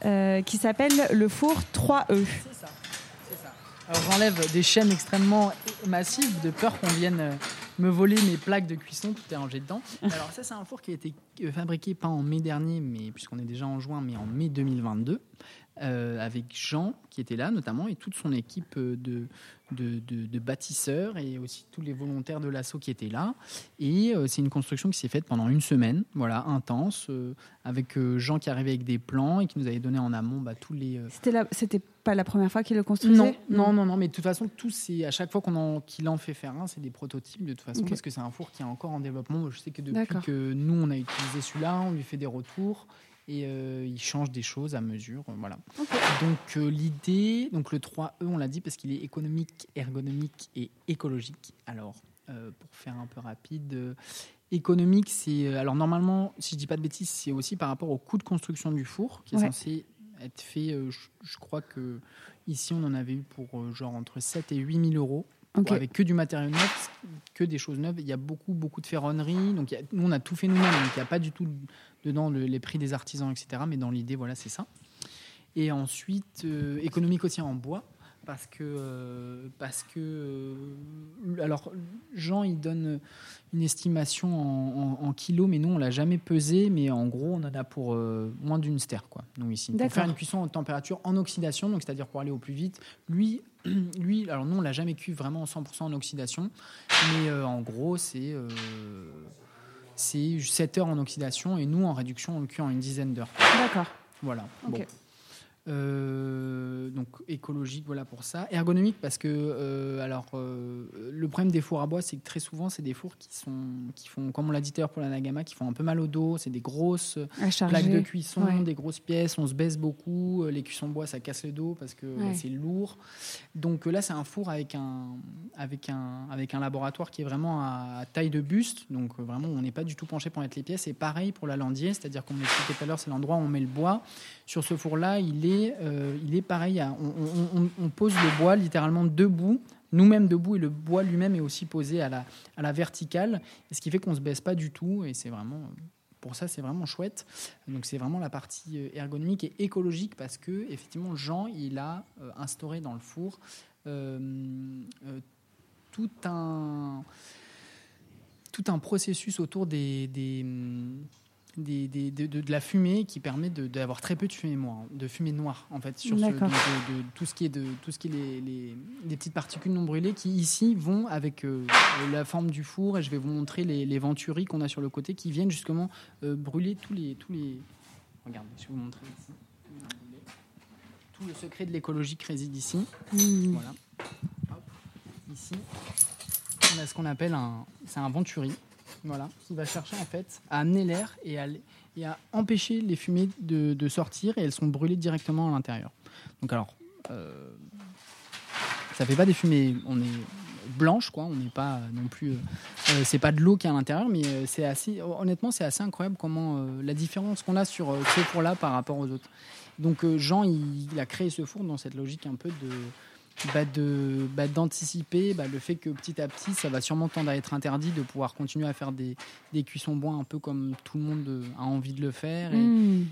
euh, qui s'appelle le four 3E. C'est ça. c'est ça. Alors j'enlève des chaînes extrêmement massives de peur qu'on vienne euh, me voler mes plaques de cuisson, tout est rangé dedans. [LAUGHS] Alors ça c'est un four qui a été euh, fabriqué pas en mai dernier, mais puisqu'on est déjà en juin, mais en mai 2022. euh, avec Jean qui était là notamment et toute son équipe de, de, de- de bâtisseurs et aussi tous les volontaires de l'assaut qui étaient là. Et euh, c'est une construction qui s'est faite pendant une semaine, voilà, intense, euh, avec Jean qui arrivait avec des plans et qui nous avait donné en amont bah, tous les, C'était la- C'était pas la première fois qu'il le construisait non, non, non, non, mais de toute façon, tout c'est à chaque fois qu'on en, qu'il en fait faire un, c'est des prototypes de toute façon Ok. parce que c'est un four qui est encore en développement. Je sais que depuis que nous on a utilisé celui-là, on lui fait des retours et euh, il change des choses à mesure, euh, voilà. Donc euh, l'idée, donc le 3E, on l'a dit parce qu'il est économique, ergonomique et écologique. Alors pour faire un peu rapide. Économique, c'est alors normalement, si je dis pas de bêtises, c'est aussi par rapport au coût de construction du four qui est Ouais. censé être fait. euh, je, je crois que ici on en avait eu pour euh, genre entre 7 et 8 000 euros Ok. pour- avec que du matériel neuf, que des choses neuves. Il y a beaucoup, beaucoup de ferronnerie. Donc, a- nous, on a tout fait nous-mêmes. Donc, il n'y a pas du tout dedans le- les prix des artisans, etc. Mais dans l'idée, voilà, c'est ça. Et ensuite, euh, économique aussi en bois. Parce que, euh, parce que euh, alors Jean il donne une estimation en, kilos, mais nous on l'a jamais pesé, mais en gros on en a pour euh, moins d'une ster quoi. Nous ici pour faire une cuisson en température en oxydation, donc c'est-à-dire pour aller au plus vite. Lui, [CLEARS THROAT] lui, alors nous on l'a jamais cuit vraiment 100% en oxydation, mais en gros c'est c'est 7 heures en oxydation et nous en réduction on le cuit en une dizaine d'heures. D'accord. Voilà. Bon. Euh, donc écologique, voilà pour ça. Ergonomique parce que euh, alors euh, le problème des fours à bois, c'est que très souvent c'est des fours qui sont qui font, comme on l'a dit tout pour la Nagama, qui font un peu mal au dos. C'est des grosses plaques de cuisson, des grosses pièces. On se baisse beaucoup. Les cuissons bois, ça casse le dos parce que c'est lourd. Donc là, c'est un four avec un avec un avec un laboratoire qui est vraiment à, taille de buste. Donc vraiment, on n'est pas du tout penché pour mettre les pièces. Et pareil pour la landier, c'est-à-dire qu'on l'expliquait tout à l'heure, c'est l'endroit où on met le bois. Sur ce four-là, il est euh, il est pareil. On, pose le bois littéralement debout, nous-mêmes debout, et le bois lui-même est aussi posé à la, à la verticale, ce qui fait qu'on ne se baisse pas du tout, et c'est vraiment pour ça, c'est vraiment chouette. Donc, c'est vraiment la partie euh, ergonomique et écologique parce que, effectivement, Jean, il a euh, instauré dans le four tout un tout un processus autour des, de, la fumée qui permet d'avoir très peu de fumée noire, de fumée noire en fait sur ce, de, tout ce qui est de tout ce qui est les, les, petites particules non brûlées qui ici vont avec euh, la forme du four et je vais vous montrer les, les venturies qu'on a sur le côté qui viennent justement euh, brûler tous les tous les regardez je vais vous montrer ici. Tout le secret de l'écologie réside ici. Mmh. voilà. Ici on a ce qu'on appelle un c'est un venturi voilà, qui va chercher en fait à amener l'air et à, empêcher les fumées de, sortir et elles sont brûlées directement à l'intérieur. Donc alors, euh, ça fait pas des fumées, on est blanche quoi, on n'est pas non plus, euh, euh, c'est pas de l'eau qui est à l'intérieur, mais c'est assez, honnêtement c'est assez incroyable comment la différence qu'on a sur ce four-là par rapport aux autres. Donc Jean il, a créé ce four dans cette logique un peu de bah, de bah, d'anticiper bah, le fait que petit à petit, ça va sûrement tendre à être interdit de pouvoir continuer à faire des, cuissons bois un peu comme tout le monde a envie de le faire. Hmm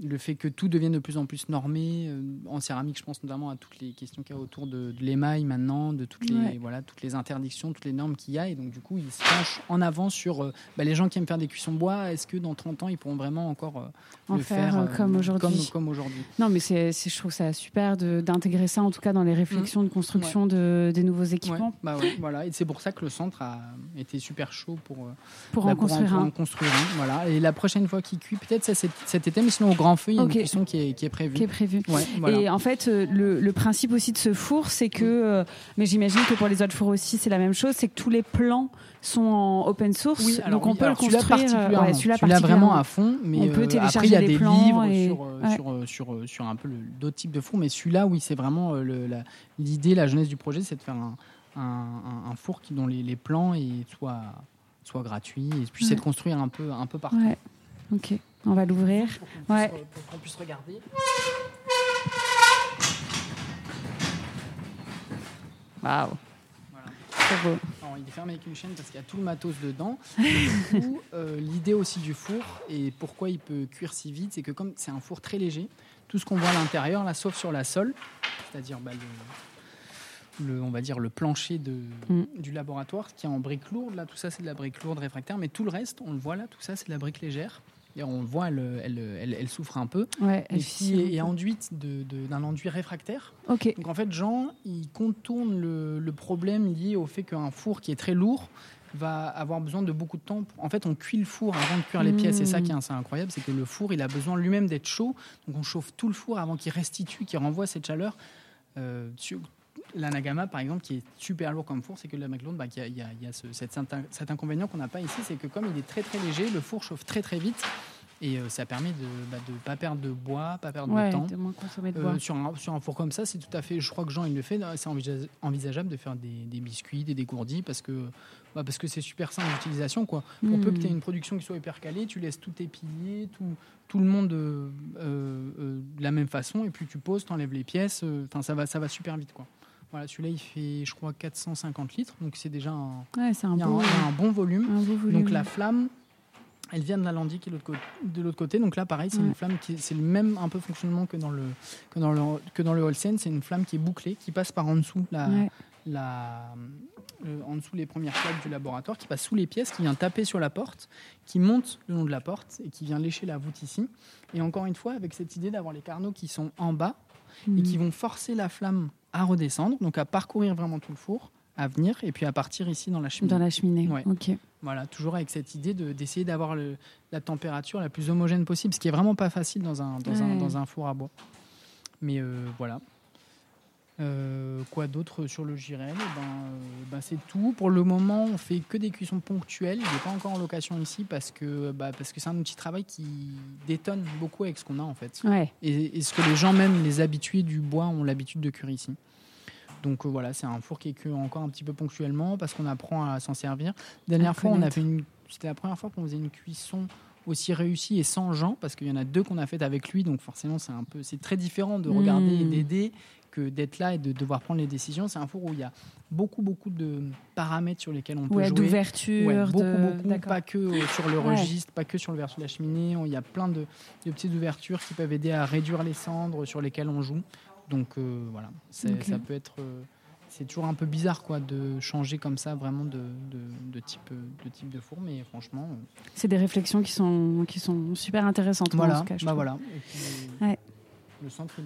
le fait que tout devienne de plus en plus normé euh, en céramique je pense notamment à toutes les questions qu'il y a autour de, l'émail maintenant de toutes les voilà toutes les interdictions toutes les normes qu'il y a. Et donc du coup il se penche en avant sur euh, bah, les gens qui aiment faire des cuissons bois. Est-ce que dans 30 ans ils pourront vraiment encore euh, le faire, comme aujourd'hui. comme, aujourd'hui? Non mais c'est je trouve ça super d'intégrer ça en tout cas dans les réflexions de construction de, des nouveaux équipements. Bah voilà. Et c'est pour ça que le centre a été super chaud pour pour, en, construire un. voilà. Et la prochaine fois qu'il cuit peut-être cet été mais sinon feu, il y a une cuisson qui est, qui est prévue. Qui est prévue. Et en fait, euh, le, le, principe aussi de ce four, c'est que, euh, mais j'imagine que pour les autres fours aussi, c'est la même chose, c'est que tous les plans sont en open source, oui, donc on peut le construire. Euh, celui-là celui vraiment à fond, mais on peut télécharger après il y a des, livres sur, sur, sur, sur, un peu d'autres types de fours, mais celui-là, oui, c'est vraiment l'idée, la, jeunesse du projet, c'est de faire un, un, un, four qui, dont les, les plans soient, gratuits, et puis c'est de construire un peu, un peu partout. Ok. On va l'ouvrir. Pour ouais. qu'on puisse regarder. Waouh. Voilà. Très beau. Alors, il est fermé avec une chaîne parce qu'il y a tout le matos dedans. [LAUGHS] du coup, euh, l'idée aussi du four et pourquoi il peut cuire si vite, c'est que comme c'est un four très léger, tout ce qu'on voit à l'intérieur, là, sauf sur la sole, c'est-à-dire bah, le, on va dire le plancher de, mm. du laboratoire qui est en brique lourde. Là, tout ça, c'est de la brique lourde réfractaire, mais tout le reste, on le voit là, tout ça, c'est de la brique légère. Et on voit, elle, elle, elle, souffre un peu. Ouais, et qui est, enduite d'un enduit réfractaire. Ok. Donc en fait, Jean, il contourne le, problème lié au fait qu'un four qui est très lourd va avoir besoin de beaucoup de temps. En fait, on cuit le four avant de cuire les pièces. Et ça qui est assez incroyable, c'est que le four, il a besoin lui-même d'être chaud. Donc on chauffe tout le four avant qu'il restitue, qu'il renvoie cette chaleur. Euh, la Nagama, par exemple, qui est super lourd comme four, c'est que la McLeod, bah, il y a, y a, ce, cet, inconvénient qu'on n'a pas ici, c'est que comme il est très très léger, le four chauffe très très vite. Et euh, ça permet de ne bah, pas perdre de bois, pas perdre de temps. De moins consommer de bois. Euh, sur, un, sur un four comme ça, c'est tout à fait. Je crois que Jean il le fait. C'est envisageable de faire des, des, biscuits, des dégourdis, parce que bah, parce que c'est super simple d'utilisation quoi. Pour peu que tu aies hmm. une production qui soit hyper calée, tu laisses tout épilé, tout tout le monde euh, de la même façon, et puis tu poses, tu enlèves les pièces. Enfin, ça va ça va super vite quoi. Voilà, celui-là, il fait, je crois, 450 litres, donc c'est déjà un, un, bon, un, bon volume. Donc la flamme, elle vient de l'Alandier qui est de l'autre côté. Donc là, pareil, c'est une flamme qui c'est le même un peu fonctionnement que dans le que dans le que dans le Holstein. C'est une flamme qui est bouclée, qui passe par en dessous la, la euh, en dessous les premières plaques du laboratoire, qui passe sous les pièces, qui vient taper sur la porte, qui monte le long de la porte et qui vient lécher la voûte ici. Et encore une fois, avec cette idée d'avoir les carneaux qui sont en bas et qui vont forcer la flamme à redescendre, donc à parcourir vraiment tout le four, à venir et puis à partir ici dans la cheminée. Dans la cheminée, ok. Voilà, toujours avec cette idée d'essayer d'avoir la température la plus homogène possible, ce qui est vraiment pas facile dans un, dans un, dans un four à bois. Mais euh, voilà. Euh, quoi d'autre sur le Girel? Eh ben, euh, ben, C'est tout. Pour le moment, on fait que des cuissons ponctuelles. Il n'est pas encore en location ici parce que bah, parce que c'est un outil de travail qui détonne beaucoup avec ce qu'on a en fait. Et, ce que les gens, même les habitués du bois, ont l'habitude de cuire ici. Donc euh, voilà, c'est un four qui est cuit encore un petit peu ponctuellement parce qu'on apprend à s'en servir. dernière fois, on a une, c'était la première fois qu'on faisait une cuisson aussi réussie et sans Jean parce qu'il y en a deux qu'on a fait avec lui, donc forcément c'est un peu, c'est très différent de regarder et mmh. d'aider que d'être là et de devoir prendre les décisions. C'est un four où il y a beaucoup, beaucoup de paramètres sur lesquels on peut ouais, jouer. d'ouverture. beaucoup, beaucoup. Pas que euh, sur le registre, pas que sur le verre de la cheminée. Il y a plein de, petites ouvertures qui peuvent aider à réduire les cendres sur lesquelles on joue. Donc euh, voilà, ça peut être. Euh, c'est toujours un peu bizarre quoi de changer comme ça vraiment de, de, type de type de four mais franchement c'est des réflexions qui sont qui sont super intéressantes voilà en cas, bah voilà. Ouais. le centre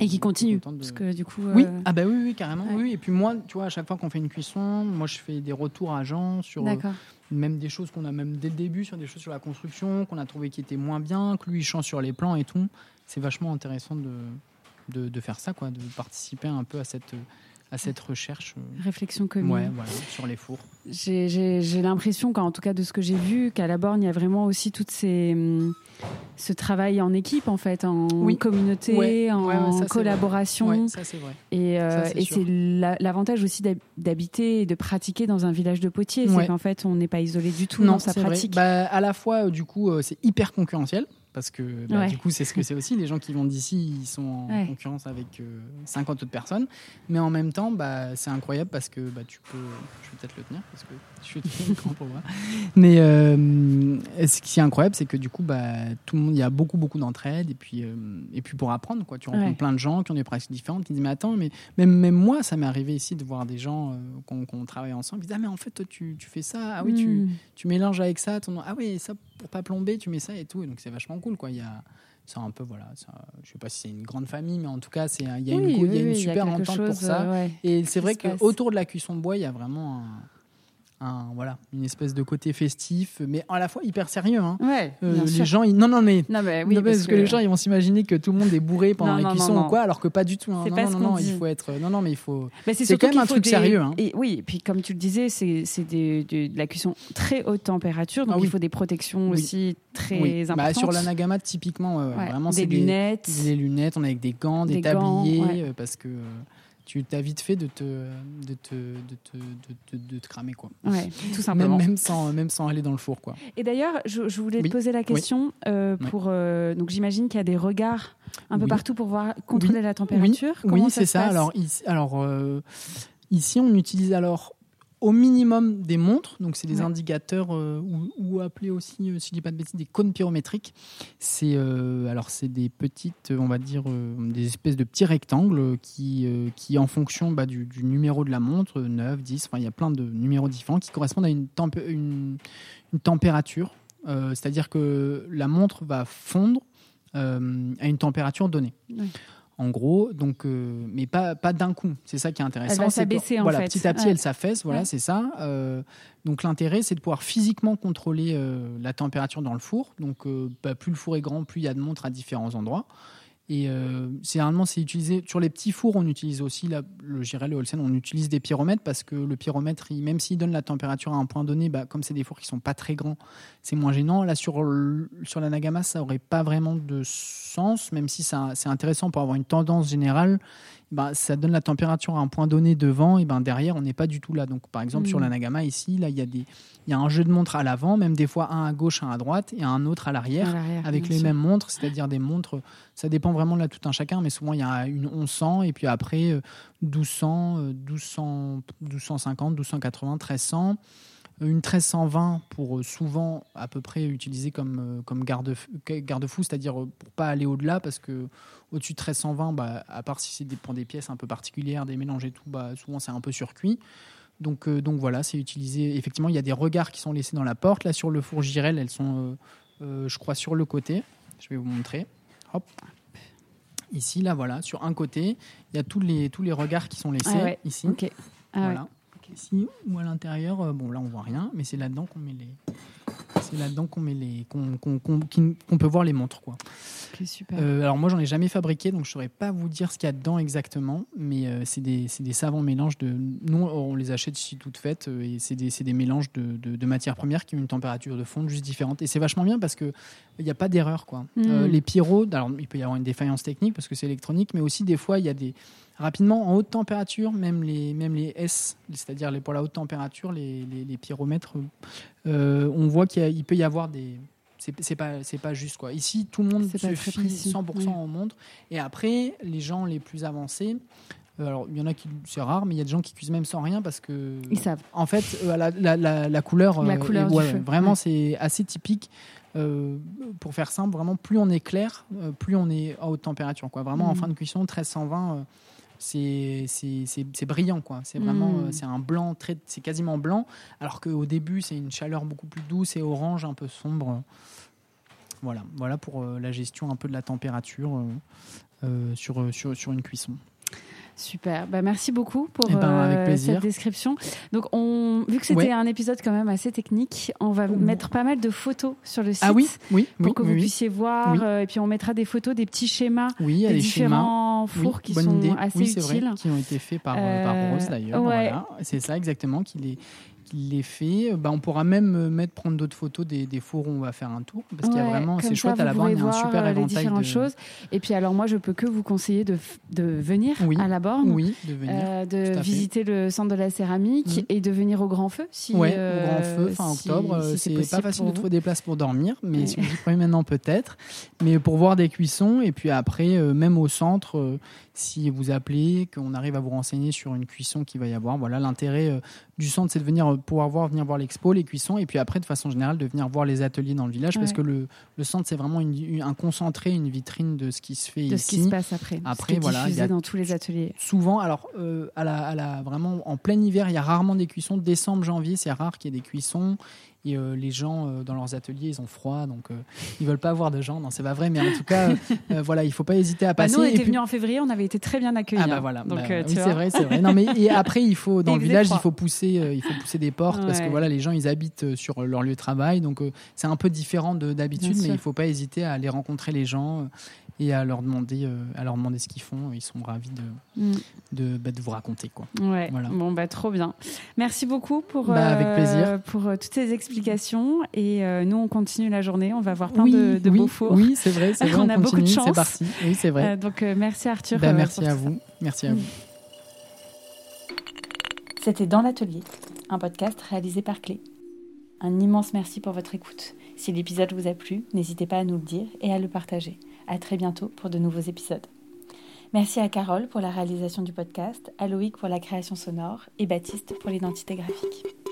et qui continue parce que du coup oui. euh, ah bah oui, oui carrément oui et puis moi tu vois à chaque fois qu'on fait une cuisson moi je fais des retours à Jean sur euh, même des choses qu'on a même dès le début sur des choses sur la construction qu'on a trouvé qui étaient moins bien que lui il change sur les plans et tout. C'est vachement intéressant de, de, de faire ça quoi de participer un peu à cette à cette recherche. Euh, Réflexion commune. Ouais, voilà, sur les fours. J'ai l'impression, en tout cas de ce que j'ai vu, qu'à la borne, il y a vraiment aussi tout ces, hum, ce travail en équipe, en fait, en communauté, en collaboration. ça, c'est vrai. Et, euh, c'est l'avantage aussi d'habiter et de pratiquer dans un village de potier. C'est qu'en fait, on n'est pas isolé du tout dans sa pratique. Bah, à la fois, euh, du coup, c'est hyper concurrentiel parce que bah, du coup c'est ce que c'est aussi. Les gens qui vont d'ici ils sont en concurrence avec 50 euh, autres personnes. Mais en même temps bah, c'est incroyable parce que bah, tu peux je vais peut-être le tenir parce que je suis trop grand pour moi. Mais euh, ce qui est incroyable c'est que du coup bah, tout le monde il y a beaucoup beaucoup d'entraide et puis euh, et puis pour apprendre quoi. Tu rencontres plein de gens qui ont des pratiques différentes qui disent mais attends mais même, même moi ça m'est arrivé ici de voir des gens qu'on travaille ensemble ils disent ah mais en fait toi tu, tu fais ça. Ah oui tu, hmm. tu mélanges avec ça ton... ah oui ça pour pas plomber tu mets ça et tout. Et donc c'est vachement cool quoi. Il y a c'est un peu voilà ça, je sais pas si c'est une grande famille mais en tout cas c'est il y a une, il y a une super entente pour ça et c'est vrai qu'autour de la cuisson de bois il y a vraiment un, voilà, une espèce de côté festif, mais à la fois hyper sérieux. Hein. Ouais, euh, les gens, ils... non, non, mais, non, mais oui, parce, que... les gens, ils vont s'imaginer que tout le monde est bourré [LAUGHS] pendant la cuisson ou quoi, alors que pas du tout. Hein. Non, non, non, il faut être. Non, non, mais il faut. c'est quand même un truc sérieux. Hein. Et, oui, et puis comme tu le disais, c'est de, la cuisson très haute température, donc ah il faut des protections aussi très bah, importantes. sur l'anagama, typiquement, vraiment, des lunettes, des, lunettes, on a avec des gants, des, tabliers, euh, parce que tu t'as vite fait de te, de te, de te, de, te cramer quoi. Ouais, tout simplement. Même, sans, même sans aller dans le four quoi. Et d'ailleurs, je, je, voulais te poser la question euh, pour euh, donc j'imagine qu'il y a des regards un peu partout pour voir contrôler la température. Oui, c'est ça. Alors ici, alors euh, ici on utilise alors au minimum des montres, donc c'est des indicateurs euh, ou, appelés aussi, euh, si je dis pas de bêtises, des cônes pyrométriques. C'est euh, alors c'est des petites, on va dire, des espèces de petits rectangles qui, qui en fonction bah, du, numéro de la montre, 9, 10, enfin il y a plein de numéros différents qui correspondent à une, une, une température. C'est-à-dire que la montre va fondre à une température donnée en gros. Donc, euh, mais pas, pas d'un coup. C'est ça qui est intéressant. Elle va s'abaisser en voilà, fait. Petit à petit, elle s'affaisse. Voilà, c'est ça. Euh, donc l'intérêt, c'est de pouvoir physiquement contrôler euh, la température dans le four. Donc, bah, plus le four est grand, plus il y a de montres à différents endroits. Et euh, généralement, c'est utilisé sur les petits fours. On utilise aussi le Girel, le Holstein. On utilise des pyromètres parce que le pyromètre, même s'il donne la température à un point donné, bah, comme c'est des fours qui sont pas très grands, c'est moins gênant. Là, sur sur la Nagama, ça aurait pas vraiment de sens, même si c'est intéressant pour avoir une tendance générale. Bah, ça donne la température à un point donné devant, et ben derrière, on n'est pas du tout là. Donc, par exemple, sur mm. la Nagama, ici, là, il y a des il y a un jeu de montres à l'avant, même des fois un à gauche, un à droite, et un autre à l'arrière, avec les mêmes montres, c'est-à-dire des montres, ça dépend vraiment de là tout un chacun, mais souvent il y a une 1100, et puis après 1200, 1200 1250, 1280, 1300. Une 1320 pour souvent à peu près utiliser comme, comme garde-fou, garde c'est-à-dire pour pas aller au-delà, parce que au-dessus de 1320, bah, à part si c'est des, pour des pièces un peu particulières, des mélanges et tout, bah, souvent c'est un peu surcuit. Donc, donc voilà, c'est utilisé. Effectivement, il y a des regards qui sont laissés dans la porte. Là, sur le four Girel, elles sont, je crois, sur le côté. Je vais vous montrer. Hop. Ici, là, voilà, sur un côté, il y a tous les, tous les regards qui sont laissés. Ah ici. Ah voilà. Ici ou à l'intérieur, euh, bon, là, on voit rien, mais c'est là-dedans qu'on met les, c'est là-dedans qu'on met les, qu'on, peut voir les montres, quoi. super. Euh, alors moi, j'en ai jamais fabriqué, donc je saurais pas vous dire ce qu'il y a dedans exactement, mais euh, c'est des, des, savants mélanges de. Nous, on les achète ici toutes faites, et c'est des, des, mélanges de, de, matières premières qui ont une température de fonte juste différente, et c'est vachement bien parce que il n'y a pas d'erreur, quoi. Hmm. les pyros, alors il peut y avoir une défaillance technique parce que c'est électronique, mais aussi des fois il y a des rapidement en haute température, même les, même les S, c'est-à-dire les, pour la haute température, les, les, pyromètres, euh, on voit qu'il peut y avoir des. C'est pas, pas juste quoi. Ici, tout le monde se fie 100% au monde. Et après, les gens les plus avancés, euh, alors il y en a qui c'est rare, mais il y a des gens qui cuisent même sans rien parce que ils savent. En fait, euh, la, la, la, couleur, la couleur vraiment c'est assez typique. pour faire simple, vraiment plus on est clair, plus on est à haute température. Quoi. Vraiment en mm. fin de cuisson, 1320 c'est brillant quoi. C'est vraiment hmm. euh, c'est un blanc c'est quasiment blanc alors qu'au début c'est une chaleur beaucoup plus douce et orange un peu sombre. Voilà. Voilà pour euh, la gestion un peu de la température euh, sur, sur, sur une cuisson Super. Bah, merci beaucoup pour eh ben, cette description. Donc, on, vu que c'était un épisode quand même assez technique, on va mettre pas mal de photos sur le site. Ah oui, oui, pour que vous puissiez voir. et puis, on mettra des photos, des petits schémas, des différents fours qui sont assez utiles. qui ont été faits par, euh, par Rose d'ailleurs. Voilà. C'est ça exactement qui les qu'il les fait. Bah, on pourra même euh, mettre prendre d'autres photos des, des, fours où on va faire un tour parce qu'il y a vraiment c'est chouette à la borne, il y a un super euh, éventail différentes choses. Et puis alors moi je peux que vous conseiller de, de venir à la borne, oui, de, venir, euh, de visiter le centre de la céramique mm. et de venir au Grand Feu si ouais, au Grand Feu fin octobre. c'est pas facile de trouver des places pour dormir, mais si vous y prenez maintenant peut-être. Mais pour voir des cuissons et puis après même au centre si vous appelez, qu'on arrive à vous renseigner sur une cuisson qu'il va y avoir. Voilà, l'intérêt du centre, c'est de venir euh, pouvoir voir, venir voir l'expo, les cuissons, et puis après, de façon générale, de venir voir les ateliers dans le village, parce que le, le centre, c'est vraiment un concentré, une vitrine de ce qui se fait de ici. ce qui se passe après. Après, voilà, il y a dans tous les ateliers. Souvent, alors euh, à, la, à la, vraiment en plein hiver, il y a rarement des cuissons. Décembre, janvier, c'est rare qu'il y ait des cuissons. Et euh, les gens euh, dans leurs ateliers, ils ont froid, donc euh, ils veulent pas avoir de gens. Non, c'est pas vrai, mais en tout cas, [LAUGHS] voilà, il faut pas hésiter à bah, passer. nous, on était venus en février, on avait été très bien accueillis. Ah bah voilà. Donc, bah, oui, c'est vrai, c'est vrai. Non, mais et après, il faut dans le [LAUGHS] village, il faut pousser, il faut pousser des portes parce que voilà, les gens, ils habitent sur leur lieu de travail, donc c'est un peu différent d'habitude, mais il faut pas hésiter à aller rencontrer les gens et à leur demander, euh, à leur demander ce qu'ils font. Ils sont ravis de, mm. de, bah, de, vous raconter. Quoi. Ouais. Voilà. Bon, bah, trop bien. Merci beaucoup pour, bah, avec euh, plaisir. pour euh, toutes ces explications. Et nous, on continue la journée. On va voir plein de, de beaux fours. Oui, c'est vrai. C'est [LAUGHS] vrai on, a beaucoup de chance. C'est parti. Oui, c'est vrai. donc, merci Arthur. Bah, merci à vous. Merci à vous. C'était Dans l'Atelier, un podcast réalisé par Clé. Un immense merci pour votre écoute. Si l'épisode vous a plu, n'hésitez pas à nous le dire et à le partager. À très bientôt pour de nouveaux épisodes. Merci à Carole pour la réalisation du podcast, à Loïc pour la création sonore et Baptiste pour l'identité graphique.